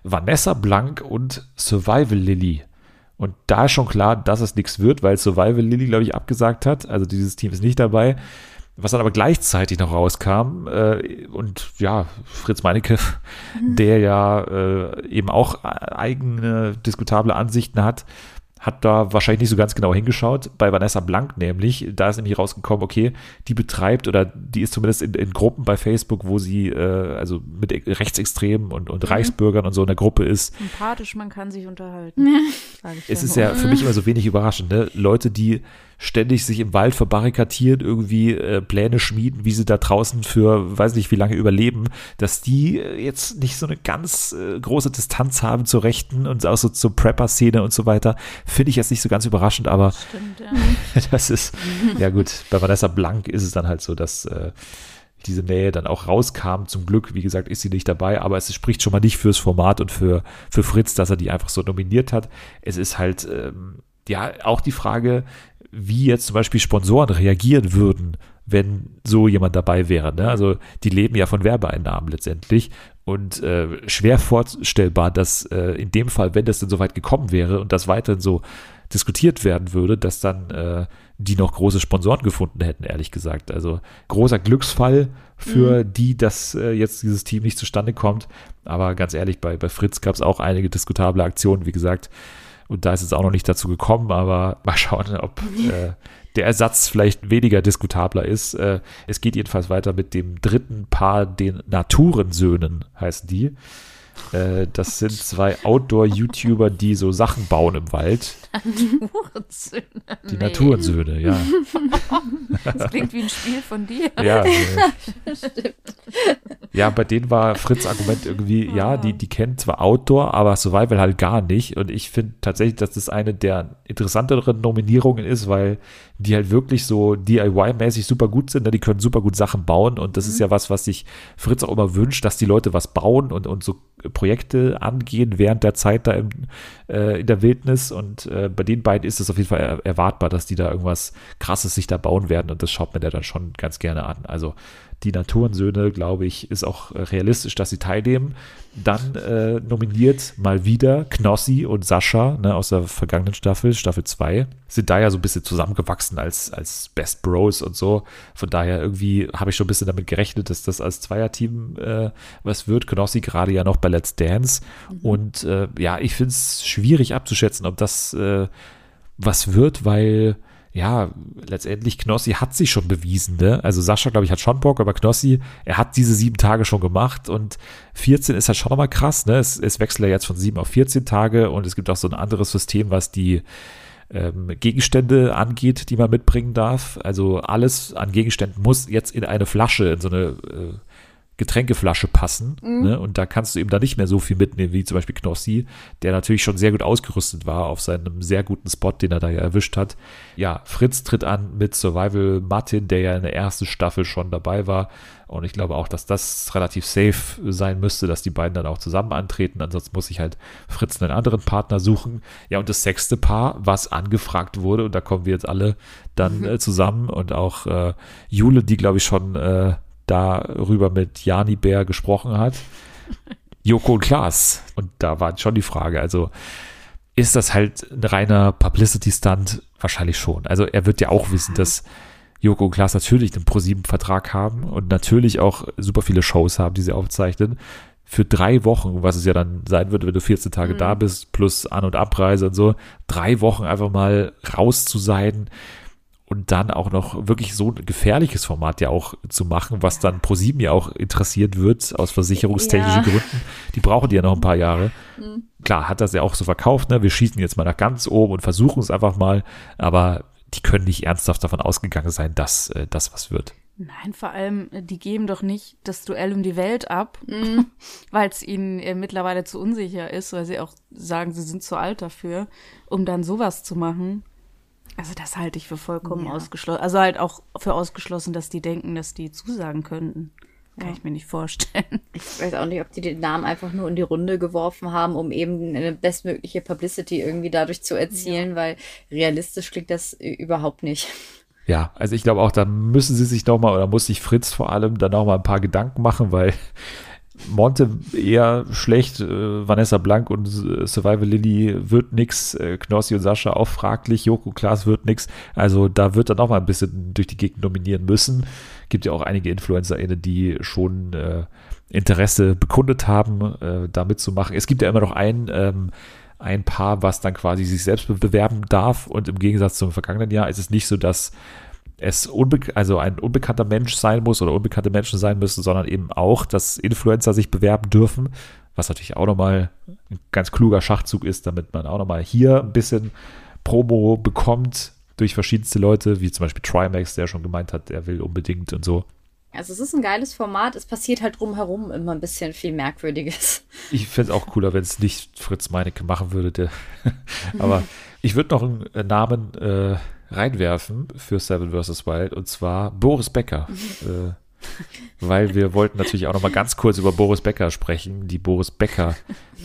Vanessa Blank und Survival Lily. Und da ist schon klar, dass es nichts wird, weil Survival Lily, glaube ich, abgesagt hat. Also dieses Team ist nicht dabei. Was dann aber gleichzeitig noch rauskam, äh, und ja, Fritz Meinecke, der ja äh, eben auch eigene diskutable Ansichten hat, hat da wahrscheinlich nicht so ganz genau hingeschaut. Bei Vanessa Blank nämlich, da ist nämlich rausgekommen, okay, die betreibt oder die ist zumindest in, in Gruppen bei Facebook, wo sie äh, also mit Rechtsextremen und, und Reichsbürgern und so in der Gruppe ist. Sympathisch, man kann sich unterhalten. Es ist ja für mich immer so wenig überraschend, ne? Leute, die ständig sich im Wald verbarrikadieren, irgendwie äh, Pläne schmieden, wie sie da draußen für weiß nicht wie lange überleben, dass die äh, jetzt nicht so eine ganz äh, große Distanz haben zur Rechten und auch so zur Prepper-Szene und so weiter, finde ich jetzt nicht so ganz überraschend, aber Stimmt, ja. (laughs) das ist, ja gut, bei Vanessa Blank ist es dann halt so, dass äh, diese Nähe dann auch rauskam. Zum Glück, wie gesagt, ist sie nicht dabei, aber es spricht schon mal nicht fürs Format und für, für Fritz, dass er die einfach so nominiert hat. Es ist halt, ähm, ja, auch die Frage, wie jetzt zum Beispiel Sponsoren reagieren würden wenn so jemand dabei wäre. Ne? Also die leben ja von Werbeeinnahmen letztendlich und äh, schwer vorstellbar, dass äh, in dem Fall, wenn das denn so weit gekommen wäre und das weiterhin so diskutiert werden würde, dass dann äh, die noch große Sponsoren gefunden hätten, ehrlich gesagt. Also großer Glücksfall für mhm. die, dass äh, jetzt dieses Team nicht zustande kommt. Aber ganz ehrlich, bei, bei Fritz gab es auch einige diskutable Aktionen, wie gesagt. Und da ist es auch noch nicht dazu gekommen, aber mal schauen, ob äh, der Ersatz vielleicht weniger diskutabler ist. Äh, es geht jedenfalls weiter mit dem dritten Paar, den Naturensöhnen heißen die. Äh, das sind zwei Outdoor-YouTuber, die so Sachen bauen im Wald. Naturensöhne. Die Naturensöhne, ja. (laughs) Das klingt wie ein Spiel von dir. Ja, (laughs) äh, ja, bei denen war Fritz Argument irgendwie, ja, die, die kennen zwar Outdoor, aber Survival halt gar nicht. Und ich finde tatsächlich, dass das eine der interessanteren Nominierungen ist, weil die halt wirklich so DIY-mäßig super gut sind. Ne? Die können super gut Sachen bauen. Und das mhm. ist ja was, was sich Fritz auch immer wünscht, dass die Leute was bauen und, und so Projekte angehen während der Zeit da im, äh, in der Wildnis. Und äh, bei den beiden ist es auf jeden Fall er erwartbar, dass die da irgendwas Krasses sich da bauen werden. Und das schaut man ja dann schon ganz gerne an. Also die Naturensöhne, glaube ich, ist auch realistisch, dass sie teilnehmen. Dann äh, nominiert mal wieder Knossi und Sascha ne, aus der vergangenen Staffel, Staffel 2, sind da ja so ein bisschen zusammengewachsen als, als Best Bros und so. Von daher irgendwie habe ich schon ein bisschen damit gerechnet, dass das als Zweierteam äh, was wird. Knossi gerade ja noch bei Let's Dance. Mhm. Und äh, ja, ich finde es schwierig abzuschätzen, ob das äh, was wird, weil ja, letztendlich Knossi hat sich schon bewiesen, ne? Also Sascha, glaube ich, hat schon Bock, aber Knossi, er hat diese sieben Tage schon gemacht und 14 ist halt schon nochmal krass, ne? Es, es wechselt ja jetzt von sieben auf 14 Tage und es gibt auch so ein anderes System, was die ähm, Gegenstände angeht, die man mitbringen darf. Also alles an Gegenständen muss jetzt in eine Flasche, in so eine äh, Getränkeflasche passen. Mhm. Ne? Und da kannst du eben da nicht mehr so viel mitnehmen, wie zum Beispiel Knossi, der natürlich schon sehr gut ausgerüstet war auf seinem sehr guten Spot, den er da ja erwischt hat. Ja, Fritz tritt an mit Survival Martin, der ja in der ersten Staffel schon dabei war. Und ich glaube auch, dass das relativ safe sein müsste, dass die beiden dann auch zusammen antreten. Ansonsten muss ich halt Fritz einen anderen Partner suchen. Ja, und das sechste Paar, was angefragt wurde, und da kommen wir jetzt alle dann mhm. äh, zusammen und auch äh, Jule, die glaube ich schon äh, darüber mit Jani Bär gesprochen hat. (laughs) Joko und Klaas. Und da war schon die Frage, also ist das halt ein reiner Publicity-Stunt? Wahrscheinlich schon. Also er wird ja auch wissen, dass Joko und Klaas natürlich einen ProSieben-Vertrag haben und natürlich auch super viele Shows haben, die sie aufzeichnen. Für drei Wochen, was es ja dann sein würde, wenn du 14 Tage mhm. da bist, plus An- und Abreise und so, drei Wochen einfach mal raus zu sein, und dann auch noch wirklich so ein gefährliches Format ja auch zu machen, was dann ProSieben ja auch interessiert wird aus versicherungstechnischen ja. Gründen. Die brauchen die ja noch ein paar Jahre. Mhm. Klar, hat das ja auch so verkauft, ne? Wir schießen jetzt mal nach ganz oben und versuchen es einfach mal, aber die können nicht ernsthaft davon ausgegangen sein, dass äh, das was wird. Nein, vor allem, äh, die geben doch nicht das Duell um die Welt ab, (laughs) mhm. weil es ihnen äh, mittlerweile zu unsicher ist, weil sie auch sagen, sie sind zu alt dafür, um dann sowas zu machen. Also das halte ich für vollkommen ja. ausgeschlossen. Also halt auch für ausgeschlossen, dass die denken, dass die zusagen könnten. Kann ja. ich mir nicht vorstellen. (laughs) Ich weiß auch nicht, ob die den Namen einfach nur in die Runde geworfen haben, um eben eine bestmögliche Publicity irgendwie dadurch zu erzielen, ja. weil realistisch klingt das überhaupt nicht. Ja, also ich glaube auch, da müssen sie sich nochmal, oder muss sich Fritz vor allem dann nochmal ein paar Gedanken machen, weil Monte eher schlecht, äh, Vanessa Blank und äh, Survival Lily wird nix, äh, Knossi und Sascha auch fraglich, Joko Klaas wird nix. Also da wird er noch mal ein bisschen durch die Gegend nominieren müssen. Gibt ja auch einige InfluencerInnen, die schon äh, Interesse bekundet haben, äh, da mitzumachen. Es gibt ja immer noch ein, ähm, ein Paar, was dann quasi sich selbst bewerben darf und im Gegensatz zum vergangenen Jahr ist es nicht so, dass es also ein unbekannter Mensch sein muss oder unbekannte Menschen sein müssen, sondern eben auch, dass Influencer sich bewerben dürfen, was natürlich auch nochmal ein ganz kluger Schachzug ist, damit man auch nochmal hier ein bisschen Promo bekommt durch verschiedenste Leute, wie zum Beispiel Trimax, der schon gemeint hat, er will unbedingt und so. Also es ist ein geiles Format, es passiert halt drumherum immer ein bisschen viel Merkwürdiges. Ich fände es auch cooler, wenn es nicht Fritz Meinecke machen würde. Der, (laughs) aber ich würde noch einen Namen äh, reinwerfen für Seven vs. Wild und zwar Boris Becker. äh, weil wir wollten natürlich auch noch mal ganz kurz über Boris Becker sprechen. Die Boris Becker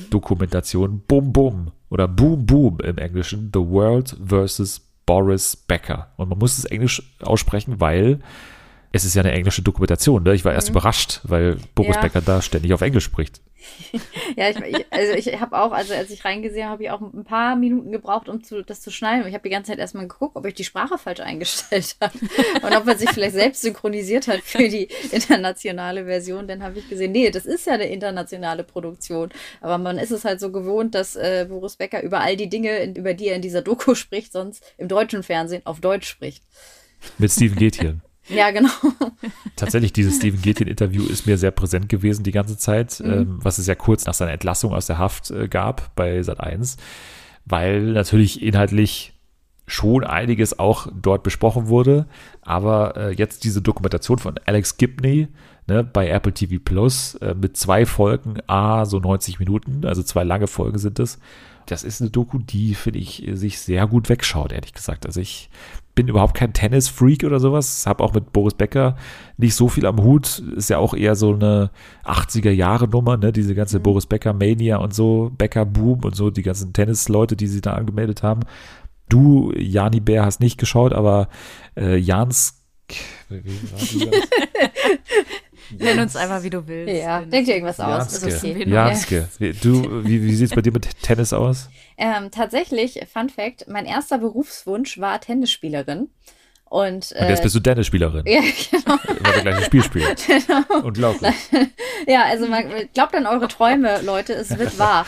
Dokumentation Boom Boom oder Boom Boom im Englischen. The World vs. Boris Becker. Und man muss es Englisch aussprechen, weil es ist ja eine englische Dokumentation. Ne? Ich war erst überrascht, weil Boris Mhm. Ja. Becker da ständig auf Englisch spricht. Ja, ich, ich, also ich habe auch, also als ich reingesehen habe, habe ich auch ein paar Minuten gebraucht, um zu, das zu schneiden. Ich habe die ganze Zeit erstmal geguckt, ob ich die Sprache falsch eingestellt habe und ob man sich vielleicht selbst synchronisiert hat für die internationale Version. Dann habe ich gesehen, nee, das ist ja eine internationale Produktion. Aber man ist es halt so gewohnt, dass äh, Boris Becker über all die Dinge, in- über die er in dieser Doku spricht, sonst im deutschen Fernsehen auf Deutsch spricht. Mit Steven Gätjen. Ja, genau. (laughs) Tatsächlich, dieses Steven Gätjen-Interview ist mir sehr präsent gewesen die ganze Zeit, Mhm. ähm, was es ja kurz nach seiner Entlassung aus der Haft äh, gab bei Sat1, weil natürlich inhaltlich schon einiges auch dort besprochen wurde, aber äh, jetzt diese Dokumentation von Alex Gibney ne, bei Apple TV Plus äh, mit zwei Folgen, a so 90 Minuten, also zwei lange Folgen sind es. Das ist eine Doku, die, finde ich, sich sehr gut wegschaut, ehrlich gesagt. Also ich bin überhaupt kein Tennis-Freak oder sowas, habe auch mit Boris Becker nicht so viel am Hut, ist ja auch eher so eine 80er-Jahre-Nummer, ne, diese ganze Boris Becker-Mania und so, Becker-Boom und so, die ganzen Tennis-Leute, die sie da angemeldet haben. Du, Jani Bär, hast nicht geschaut, aber äh, Jans, (laughs) Nenn uns einfach, wie du willst. Ja, denk dir irgendwas aus. Ist okay. Janske. Wie- Du, wie, wie sieht's bei dir mit Tennis aus? Ähm, tatsächlich, Fun Fact, mein erster Berufswunsch war Tennisspielerin. Und, Und äh, jetzt bist du Tennisspielerin, (laughs) ja, genau. weil wir gleich ein Spiel spielen. (laughs) Unglaublich. (laughs) ja, also man glaubt an eure Träume, Leute, es wird wahr.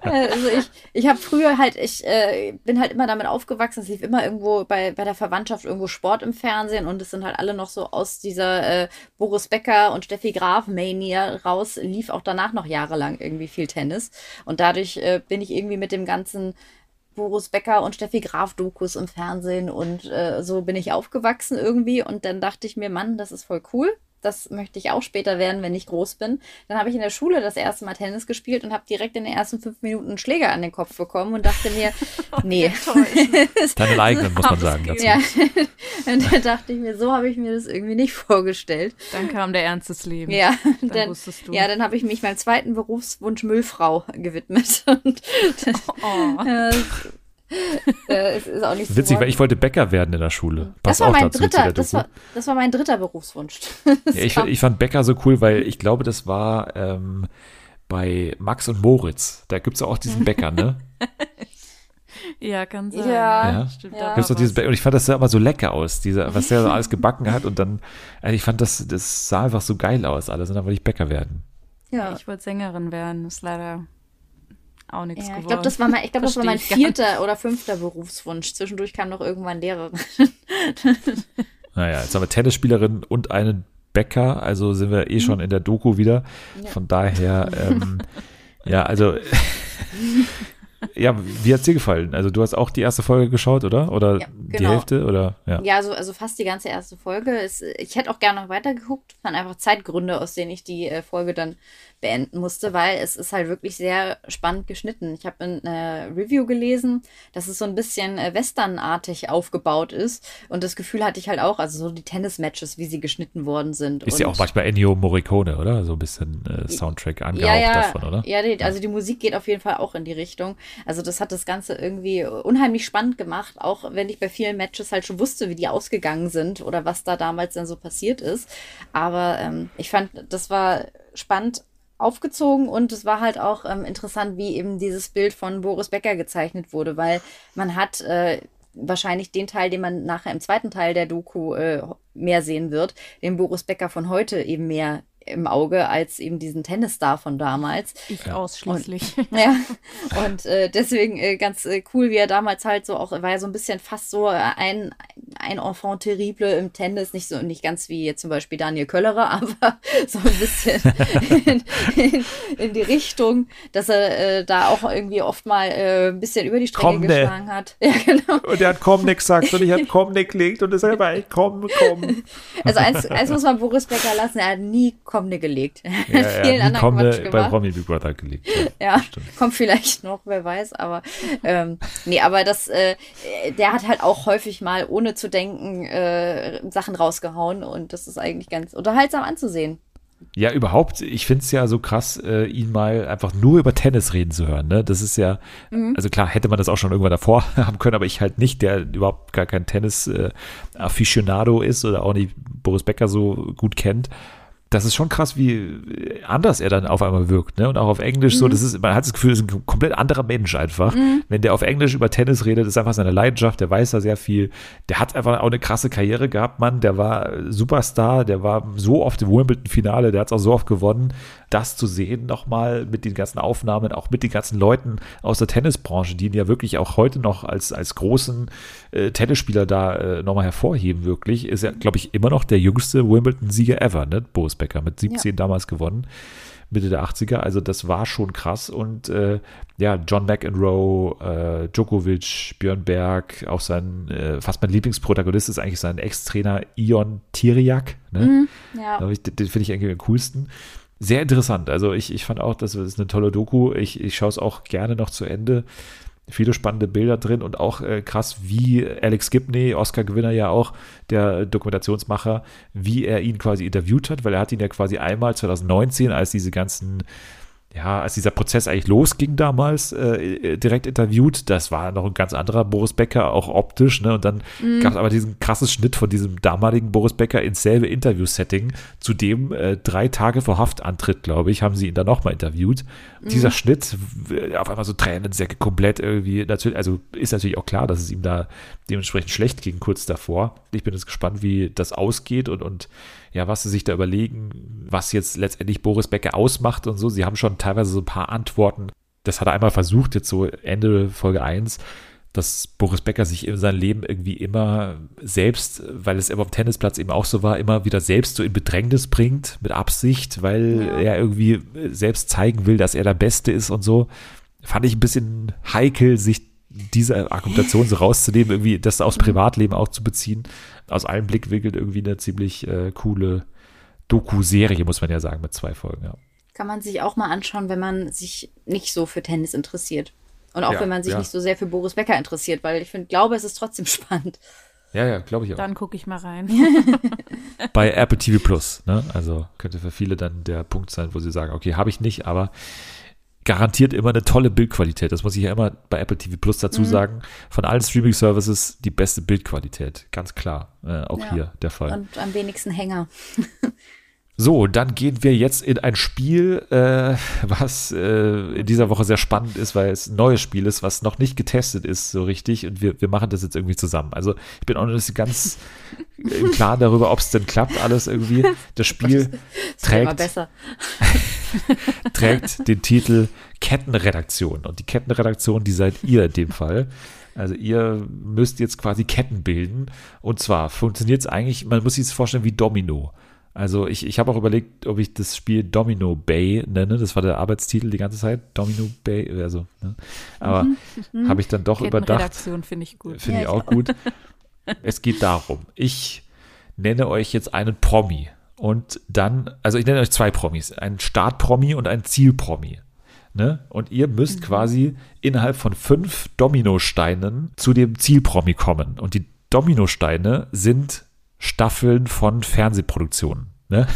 also ich, ich habe früher halt, ich äh, bin halt immer damit aufgewachsen, es lief immer irgendwo bei, bei der Verwandtschaft irgendwo Sport im Fernsehen und es sind halt alle noch so aus dieser äh, Boris Becker und Steffi Graf Mania raus, lief auch danach noch jahrelang irgendwie viel Tennis und dadurch äh, bin ich irgendwie mit dem ganzen Boris Becker und Steffi Graf Dokus im Fernsehen und äh, so bin ich aufgewachsen irgendwie und dann dachte ich mir, Mann, das ist voll cool. Das möchte ich auch später werden, wenn ich groß bin. Dann habe ich in der Schule das erste Mal Tennis gespielt und habe direkt in den ersten fünf Minuten einen Schläger an den Kopf bekommen und dachte mir, (laughs) nee. (laughs) Deinen eigenen, muss man sagen dazu. ja, (laughs) und dann dachte ich mir, so habe ich mir das irgendwie nicht vorgestellt. Dann kam der Ernst des Lebens. Ja, Dann dann, wusstest du. ja, dann habe ich mich meinem zweiten Berufswunsch Müllfrau gewidmet. Und Oh. äh, äh, es ist auch nicht so Witzig, weil ich wollte Bäcker werden in der Schule. Das Passt war auch mein dritter, das war, das war mein dritter Berufswunsch. (laughs) Ja, ich, ich fand Bäcker so cool, weil ich glaube, das war ähm, bei Max und Moritz. Da gibt's auch diesen (laughs) Bäcker, ne? Ja, kann sein. Ja. Ja. Stimmt, Ja. da Gibt's doch dieses. Und ich fand das sah immer so lecker aus, dieser, was der so alles gebacken hat. Und dann, also ich fand das, das sah einfach so geil aus alles. Und dann wollte ich Bäcker werden. Ja, Ich wollte Sängerin werden, ist leider auch nichts ja geworden. ich glaube, das war mein, ich glaube, das war mein vierter oder fünfter Berufswunsch. Zwischendurch kam noch irgendwann Lehrerin. (laughs) Naja, jetzt haben wir Tennisspielerin und einen Bäcker. Also sind wir eh schon in der Doku wieder. Von daher, ähm, (laughs) ja, also. (laughs) Ja, wie hat's dir gefallen? Also du hast auch die erste Folge geschaut, oder? Oder Ja, die genau. Hälfte? Oder ja. Ja, also, also fast die ganze erste Folge. Es, ich hätte auch gerne noch weitergeguckt. Waren einfach Zeitgründe, aus denen ich die äh, Folge dann beenden musste, weil es ist halt wirklich sehr spannend geschnitten. Ich habe in einer Review gelesen, dass es so ein bisschen äh, westernartig aufgebaut ist. Und das Gefühl hatte ich halt auch, also so die Tennismatches, wie sie geschnitten worden sind. Ist ja auch manchmal Ennio Morricone, oder? So ein bisschen äh, Soundtrack angehaucht ja, ja, davon, oder? Ja, die, also die Musik geht auf jeden Fall auch in die Richtung. Also das hat das Ganze irgendwie unheimlich spannend gemacht, auch wenn ich bei vielen Matches halt schon wusste, wie die ausgegangen sind oder was da damals dann so passiert ist. Aber ähm, ich fand, das war spannend aufgezogen und es war halt auch ähm, interessant, wie eben dieses Bild von Boris Becker gezeichnet wurde, weil man hat äh, wahrscheinlich den Teil, den man nachher im zweiten Teil der Doku äh, mehr sehen wird, den Boris Becker von heute eben mehr im Auge als eben diesen Tennisstar von damals. Ich ausschließlich. Ja, (laughs) und äh, deswegen äh, ganz äh, cool, wie er damals halt so auch, war ja so ein bisschen fast so ein, ein Enfant terrible im Tennis, nicht so, nicht ganz wie jetzt zum Beispiel Daniel Köllerer, (laughs) aber so ein bisschen in, in, in die Richtung, dass er äh, da auch irgendwie oft mal äh, ein bisschen über die Strecke Komm, ne. geschlagen hat. (laughs) Ja, genau. Und er hat komm nix gesagt und ich hat komm nix gelegt und ist selber ey, komm, komm. Also eins, eins muss man Boris Becker lassen, er hat nie Komne gelegt. (laughs) Ja, vielen ja, anderen kommen Quatsch bei. Promi Big Brother gelegt. (laughs) Ja, stimmt. kommt vielleicht noch, wer weiß, aber ähm, nee, aber das, äh, der hat halt auch häufig mal, ohne zu denken, äh, Sachen rausgehauen und das ist eigentlich ganz unterhaltsam anzusehen, Ja, überhaupt, ich finde es ja so krass, äh, ihn mal einfach nur über Tennis reden zu hören. Ne? Das ist ja, also klar, hätte man das auch schon irgendwann davor (laughs) haben können, aber ich halt nicht, der überhaupt gar kein Tennis-Aficionado ist oder auch nicht Boris Becker so gut kennt. Das ist schon krass, wie anders er dann auf einmal wirkt, ne? Und auch auf Englisch so, das ist, man hat das Gefühl, das ist ein komplett anderer Mensch einfach. Wenn der auf Englisch über Tennis redet, ist einfach seine Leidenschaft, der weiß da sehr viel. Der hat einfach auch eine krasse Karriere gehabt, Mann. Der war Superstar, der war so oft im Wimbledon-Finale, der hat es auch so oft gewonnen. Das zu sehen nochmal mit den ganzen Aufnahmen, auch mit den ganzen Leuten aus der Tennisbranche, die ihn ja wirklich auch heute noch als, als großen äh, Tennisspieler da äh, nochmal hervorheben, wirklich, ist er, glaube ich, immer noch der jüngste Wimbledon-Sieger ever, ne? Boris Becker, mit 17 damals gewonnen. Mitte der 80er, also das war schon krass und äh, ja, John McEnroe, äh, Djokovic, Björn Berg, auch sein, äh, fast mein Lieblingsprotagonist ist eigentlich sein Ex-Trainer Ion Tiriak, ne? Ja. Glaub ich, den den finde ich eigentlich am coolsten. Sehr interessant. Also ich, ich fand auch, das ist eine tolle Doku. Ich, ich schaue es auch gerne noch zu Ende. Viele spannende Bilder drin und auch äh, krass, wie Alex Gibney, Oscar-Gewinner ja auch, der Dokumentationsmacher, wie er ihn quasi interviewt hat, weil er hat ihn ja quasi einmal 2019, als diese ganzen ja, als dieser Prozess eigentlich losging damals, äh, direkt interviewt, das war noch ein ganz anderer Boris Becker, auch optisch, ne? Und dann gab es aber diesen krassen Schnitt von diesem damaligen Boris Becker ins selbe Interview-Setting, zu dem äh, drei Tage vor Haftantritt, glaube ich, haben sie ihn dann nochmal interviewt. Dieser Schnitt, auf einmal so Tränensäcke komplett irgendwie, natürlich, also ist natürlich auch klar, dass es ihm da dementsprechend schlecht ging kurz davor. Ich bin jetzt gespannt, wie das ausgeht und, und ja, was sie sich da überlegen, was jetzt letztendlich Boris Becker ausmacht und so. Sie haben schon teilweise so ein paar Antworten. Das hat er einmal versucht, jetzt so Ende Folge 1, dass Boris Becker sich in seinem Leben irgendwie immer selbst, weil es immer am Tennisplatz eben auch so war, immer wieder selbst so in Bedrängnis bringt, mit Absicht, weil er irgendwie selbst zeigen will, dass er der Beste ist und so. Fand ich ein bisschen heikel, sich diese Argumentation so rauszunehmen, irgendwie das aufs Privatleben auch zu beziehen. Aus allen Blickwinkeln irgendwie eine ziemlich äh, coole Doku-Serie, muss man ja sagen, mit zwei Folgen, ja. Kann man sich auch mal anschauen, wenn man sich nicht so für Tennis interessiert. Und auch Ja, wenn man sich ja. nicht so sehr für Boris Becker interessiert, weil ich finde, glaube, es ist trotzdem (laughs) spannend. Ja, ja, glaube ich auch. Dann gucke ich mal rein. (laughs) Bei Apple TV Plus, ne? Also könnte für viele dann der Punkt sein, wo sie sagen, okay, habe ich nicht, aber garantiert immer eine tolle Bildqualität. Das muss ich ja immer bei Apple TV Plus dazu sagen. Von allen Streaming-Services die beste Bildqualität. Ganz klar. Äh, auch Ja. hier der Fall. Und am wenigsten Hänger. (laughs) So, dann gehen wir jetzt in ein Spiel, äh, was äh, in dieser Woche sehr spannend ist, weil es ein neues Spiel ist, was noch nicht getestet ist so richtig und wir, wir machen das jetzt irgendwie zusammen. Also ich bin auch noch nicht ganz im Klaren darüber, ob es denn klappt alles irgendwie. Das Spiel Das trägt, besser. (laughs) (laughs) trägt den Titel Kettenredaktion und die Kettenredaktion, die seid ihr in dem Fall. Also ihr müsst jetzt quasi Ketten bilden und zwar funktioniert es eigentlich, man muss sich das vorstellen wie Domino. Also ich, ich habe auch überlegt, ob ich das Spiel Domino Bay nenne. Das war der Arbeitstitel die ganze Zeit. Domino Bay, also. Ne? Aber habe ich dann doch überdacht. Kettenredaktion finde ich gut. Finde Ja, ich auch gut. (laughs) Es geht darum, ich nenne euch jetzt einen Promi und dann, also ich nenne euch zwei Promis, einen Startpromi und einen Zielpromi. Ne? Und ihr müsst quasi innerhalb von fünf Dominosteinen zu dem Zielpromi kommen. Und die Dominosteine sind Staffeln von Fernsehproduktionen. Ne?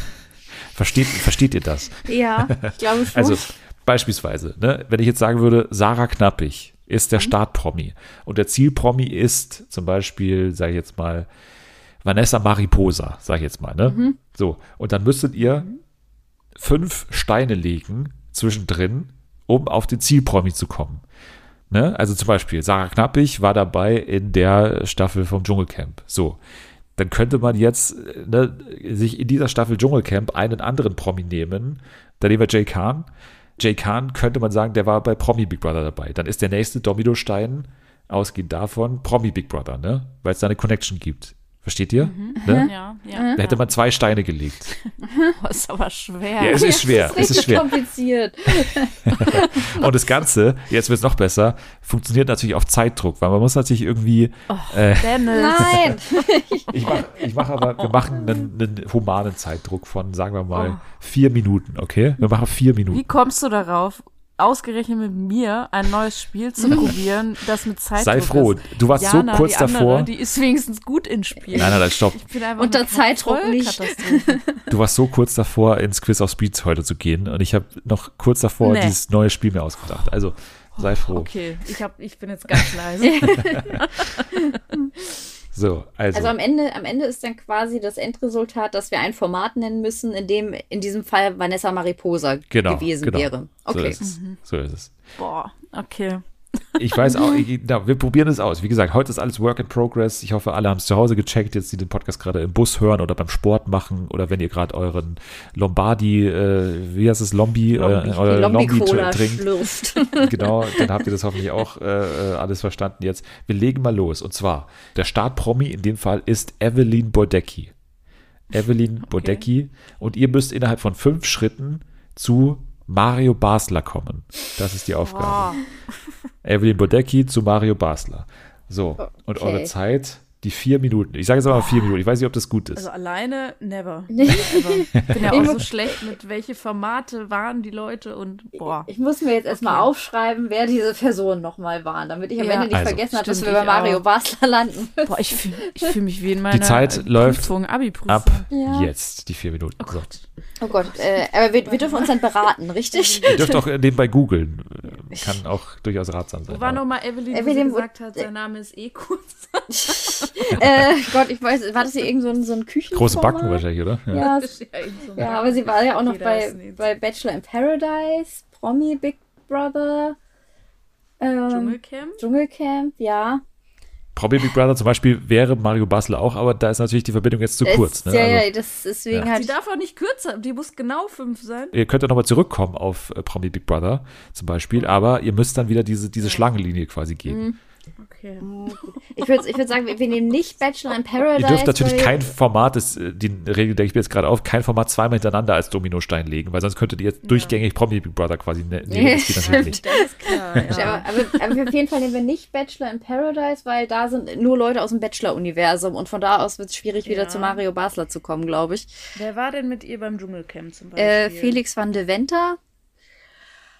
Versteht, versteht ihr das? Ja, ich glaube (laughs) schon. Also beispielsweise, ne, wenn ich jetzt sagen würde, Sarah Knappig ist der Startpromi und der Zielpromi ist zum Beispiel, sage ich jetzt mal, Vanessa Mariposa, sage ich jetzt mal, ne? So, und dann müsstet ihr fünf Steine legen zwischendrin, um auf den Zielpromi zu kommen. Ne? Also zum Beispiel, Sarah Knappig war dabei in der Staffel vom Dschungelcamp. So, dann könnte man jetzt äh, ne, sich in dieser Staffel Dschungelcamp einen anderen Promi nehmen. Da nehmen wir Jay Khan. Jay Khan könnte man sagen, der war bei Promi Big Brother dabei. Dann ist der nächste Dominostein, ausgehend davon, Promi Big Brother, ne? Weil es da eine Connection gibt. Versteht ihr? Ne? Ja, ja. Da hätte man zwei Steine gelegt. (laughs) Oh, ist aber schwer. Ja, es ist schwer. Das Es ist schwer. kompliziert. (laughs) Und das Ganze, jetzt wird es noch besser, funktioniert natürlich auf Zeitdruck, weil man muss natürlich irgendwie, äh, Dennis. (laughs) Nein. ich mache ich mach aber, wir machen einen, einen humanen Zeitdruck von, sagen wir mal, vier Minuten, okay? Wir machen vier Wie Minuten. kommst du darauf? Ausgerechnet mit mir ein neues Spiel zu (laughs) probieren, das mit Zeitdruck Sei froh, ist. du warst so Jana, kurz die andere, davor. Die ist wenigstens gut in Spielen. Nein, nein, nein, stopp. Ich bin einfach Unter Zeitdruck nicht. Du warst so kurz davor, ins Quiz auf Speed heute zu gehen und ich habe noch kurz davor Nee. dieses neue Spiel mir ausgedacht. Also sei froh. Okay, ich, hab, ich bin jetzt ganz leise. (laughs) (laughs) So, also, Also am Ende, am Ende ist dann quasi das Endresultat, dass wir ein Format nennen müssen, in dem in diesem Fall Vanessa Mariposa genau, gewesen genau. wäre. So Okay. ist es. So ist es. Boah, okay. Ich weiß auch, ich, na, wir probieren es aus. Wie gesagt, heute ist alles Work in Progress. Ich hoffe, alle haben es zu Hause gecheckt, jetzt die den Podcast gerade im Bus hören oder beim Sport machen oder wenn ihr gerade euren Lombardi, äh, wie heißt es, Lombi, Lombi, äh, euer trinkt. schlürft. (laughs) genau, dann habt ihr das hoffentlich auch äh, äh, alles verstanden jetzt. Wir legen mal los. Und zwar, der Startpromi in dem Fall ist Evelyn Bodecki. Evelyn Bodecki. Und ihr müsst innerhalb von fünf Schritten zu Mario Basler kommen. Das ist die Aufgabe. Boah. Evelyn Bodecki zu Mario Basler. So, und Okay. eure Zeit, die vier Minuten. Ich sage jetzt aber mal vier Minuten. Ich weiß nicht, ob das gut ist. Also alleine never. never. Ich bin (laughs) ja auch so schlecht mit welche Formate waren die Leute und boah. Ich muss mir jetzt erstmal Okay. aufschreiben, wer diese Personen nochmal waren, damit ich am Ja. Ende nicht Also, vergessen habe, dass wir bei Mario auch. Basler landen. Boah, ich fühle fühl mich wie in meiner Zeit äh, läuft Abi-Prüfung. Ab Ja. jetzt, die vier Minuten. So. Oh Gott, äh, aber wir, wir dürfen uns dann beraten, richtig? Ihr dürft auch nebenbei googeln. Kann auch durchaus ratsam sein. Wo war nochmal Evelyn, Evelyn, wo- gesagt hat, sein Name ist eh kurz. (laughs) äh, Gott, ich weiß, war das hier irgend so ein, so ein Küchen? Große Backen wahrscheinlich, oder? Ja. Ja, Das ist ja so. ja, aber sie war ja auch noch bei, bei Bachelor in Paradise, Promi Big Brother, ähm, Dschungelcamp? Dschungelcamp, ja. Promi Big Brother zum Beispiel wäre Mario Basler auch, aber da ist natürlich die Verbindung jetzt zu Das- kurz. Ne? Ja, Also, ja, das deswegen Ja. halt. Die darf auch nicht kürzer, die muss genau fünf sein. ihr könnt ja nochmal zurückkommen auf äh, Promi Big Brother zum Beispiel, aber ihr müsst dann wieder diese, diese Schlangenlinie quasi gehen. Mhm. Okay. Ich würde ich würd sagen, wir, nehmen nicht Bachelor in Paradise. Ihr dürft natürlich kein Format, das, äh, die Regel denke ich mir jetzt gerade auf, kein Format zweimal hintereinander als Dominostein legen, weil sonst könntet ihr jetzt durchgängig Promi Big Brother quasi ne nehmen. (laughs) Das geht natürlich nicht. Das ist klar, ja. Aber, aber, aber auf jeden Fall nehmen wir nicht Bachelor in Paradise, weil da sind nur Leute aus dem Bachelor-Universum und von da aus wird es schwierig, wieder Ja. zu Mario Basler zu kommen, glaube ich. Wer war denn mit ihr beim Dschungelcamp zum Beispiel? Äh, Felix van de Venter.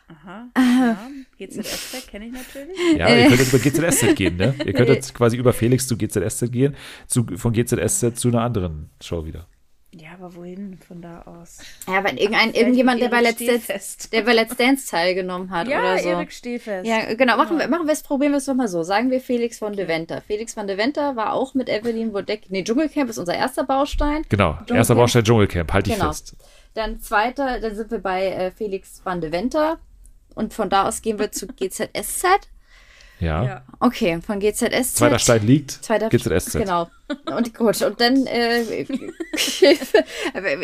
Aha. Ja. GZSZ kenne ich natürlich. (laughs) Ja, ihr könnt jetzt über GZSZ gehen, ne? Ihr könnt jetzt quasi über Felix zu GZSZ gehen, zu, von GZSZ zu einer anderen Show wieder. Ja, aber wohin von da aus? Ja, aber irgendein, irgendjemand, der bei, Let's Dance, der bei Let's Dance teilgenommen hat Ja, oder so. Erik Stehfest. Ja, genau. Machen wir, machen wir es, probieren wir es doch mal so. Sagen wir Felix von de Venter. Felix van de Venter war auch mit Evelyn Bodecki. Nee, Dschungelcamp ist unser erster Baustein. Genau, Dschungelcamp. erster Baustein Dschungelcamp, halt dich Genau. fest. Dann zweiter, dann sind wir bei äh, Felix van de Venter. Und von da aus gehen wir zu GZSZ. Ja. Ja. Okay, von GZSZ. Zweiter Stein liegt, Zweiter GZSZ. Genau. Und gut, und dann äh, (laughs)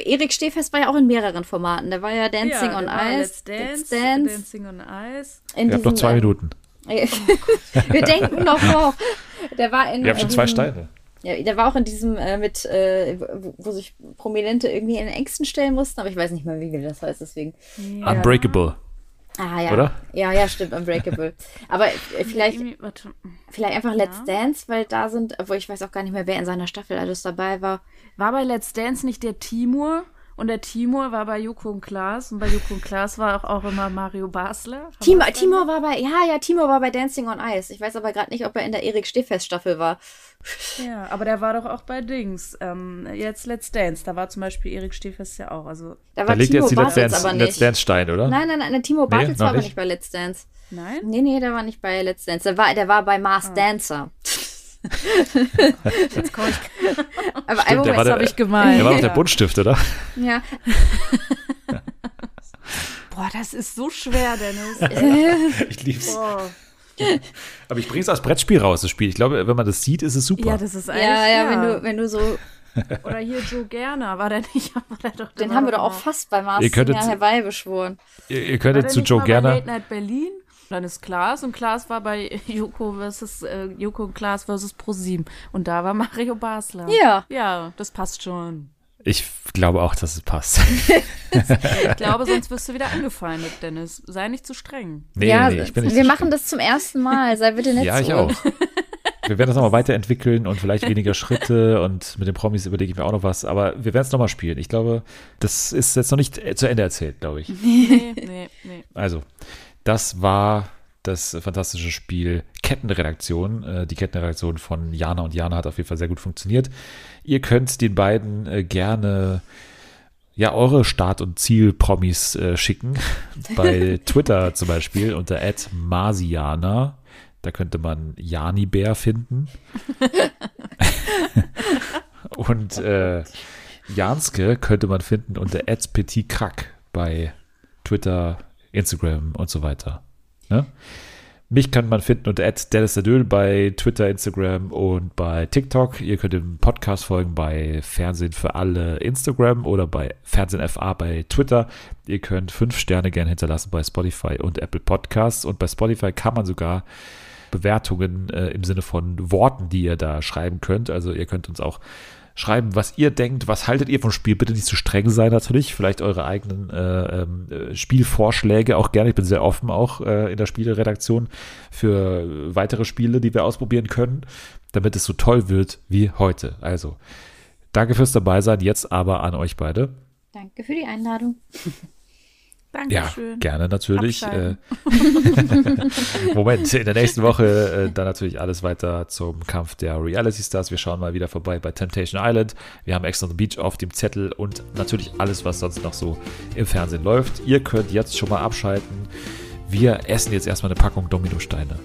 Erik Stehfest war ja auch in mehreren Formaten. Der war ja Dancing ja, on Ice, Let's Dance, Let's Dance. Dancing on Ice. In Ihr habt noch zwei äh, Minuten. (laughs) Wir denken noch noch. Der war in. Ihr habt schon zwei diesem- Steine. Ja, der war auch in diesem äh, mit, äh, wo, wo sich Prominente irgendwie in Ängsten stellen mussten, aber ich weiß nicht mehr, wie das heißt, deswegen. Unbreakable. Ah ja. Oder? Ja, ja, stimmt, Unbreakable. (laughs) aber vielleicht, vielleicht einfach Let's Dance, weil da sind, obwohl ich weiß auch gar nicht mehr, wer in seiner Staffel alles dabei war. War bei Let's Dance nicht der Timur? Und der Timur war bei Joko und Klaas. Und bei Joko und Klaas war auch, auch immer Mario Basler. Timur, Timur war bei, ja, ja, Timur war bei Dancing on Ice. Ich weiß aber gerade nicht, ob er in der Erik Stehfest Staffel war. Ja, aber der war doch auch bei Dings. Ähm, jetzt Let's Dance. Da war zum Beispiel Erik Stehfest ja auch. Also, Da Da liegt Timo jetzt die Let's Dance, aber Let's nicht. Dance Stein, oder? Nein, nein, nein, Timo Bartels noch war aber nicht? bei Let's Dance. nein? Nee, nee, der war nicht bei Let's Dance. Der war, der war bei Mars Ah. Dancer. (laughs) Jetzt komm ich. (laughs) Aber Stimmt, Moment, war der- hab ich gemeint. Der war doch der. Buntstift, oder? ja. (laughs) Boah, das ist so schwer, Dennis. Ich lieb's. Boah. (laughs) Aber ich bring's als Brettspiel raus, das Spiel. Ich glaube, wenn man das sieht, ist es super. Ja, das ist eigentlich. Ja, ja, wenn du, wenn du so, (laughs) Oder hier Joe Gerner. War der nicht? (laughs) War der doch, den haben wir doch auch fast bei Mars Ihr könntet- ja, herbeibeschworen. ihr, ihr könntet zu Joe Gerner. Late Night Berlin. Dann ist Klaas und Klaas war bei Joko versus äh, Joko und Klaas versus ProSieben und da war Mario Basler. Ja. Ja, das passt schon. Ich glaube auch, dass es passt. Ich glaube, sonst wirst du wieder angefeindet, Dennis. Sei nicht zu streng. Nee, ja, nee, ich bin nicht wir so machen streng. das zum ersten Mal. Sei bitte nett Ja, zu ich auch. (laughs) Wir werden das nochmal weiterentwickeln und vielleicht weniger Schritte und mit den Promis überlege ich mir auch noch was. Aber wir werden es nochmal spielen. Ich glaube, das ist jetzt noch nicht zu Ende erzählt, glaube ich. Nee, nee, nee. Also, Das war das fantastische Spiel Kettenredaktion. Äh, die Kettenredaktion von Jana und Jana hat auf jeden Fall sehr gut funktioniert. Ihr könnt den beiden äh, gerne ja eure Start- und Ziel-Promis äh, schicken. (laughs) Bei Twitter zum Beispiel unter @marsiana. Da könnte man Jani Bär finden. (laughs) und äh, Janske könnte man finden unter @petitkrack bei Twitter, Instagram und so weiter. Ne? Mich kann man finden unter @dennisdadöl bei Twitter, Instagram und bei TikTok. Ihr könnt dem Podcast folgen bei Fernsehen für alle Instagram oder bei Fernsehen FA bei Twitter. Ihr könnt fünf Sterne gerne hinterlassen bei Spotify und Apple Podcasts. Und bei Spotify kann man sogar Bewertungen äh, im Sinne von Worten, die ihr da schreiben könnt. Also ihr könnt uns auch schreiben, was ihr denkt, was haltet ihr vom Spiel. Bitte nicht zu streng sein natürlich. Vielleicht eure eigenen äh, äh, Spielvorschläge auch gerne. Ich bin sehr offen auch äh, in der Spieleredaktion für weitere Spiele, die wir ausprobieren können, damit es so toll wird wie heute. Also, danke fürs dabei sein. Jetzt aber an euch beide. Danke für die Einladung. (laughs) Ja, Dankeschön. gerne natürlich. Äh. (laughs) Moment, in der nächsten Woche äh, dann natürlich alles weiter zum Kampf der Reality Stars. Wir schauen mal wieder vorbei bei Temptation Island. Wir haben Ex on the Beach auf dem Zettel und natürlich alles, was sonst noch so im Fernsehen läuft. Ihr könnt jetzt schon mal abschalten. Wir essen jetzt erstmal eine Packung Dominosteine.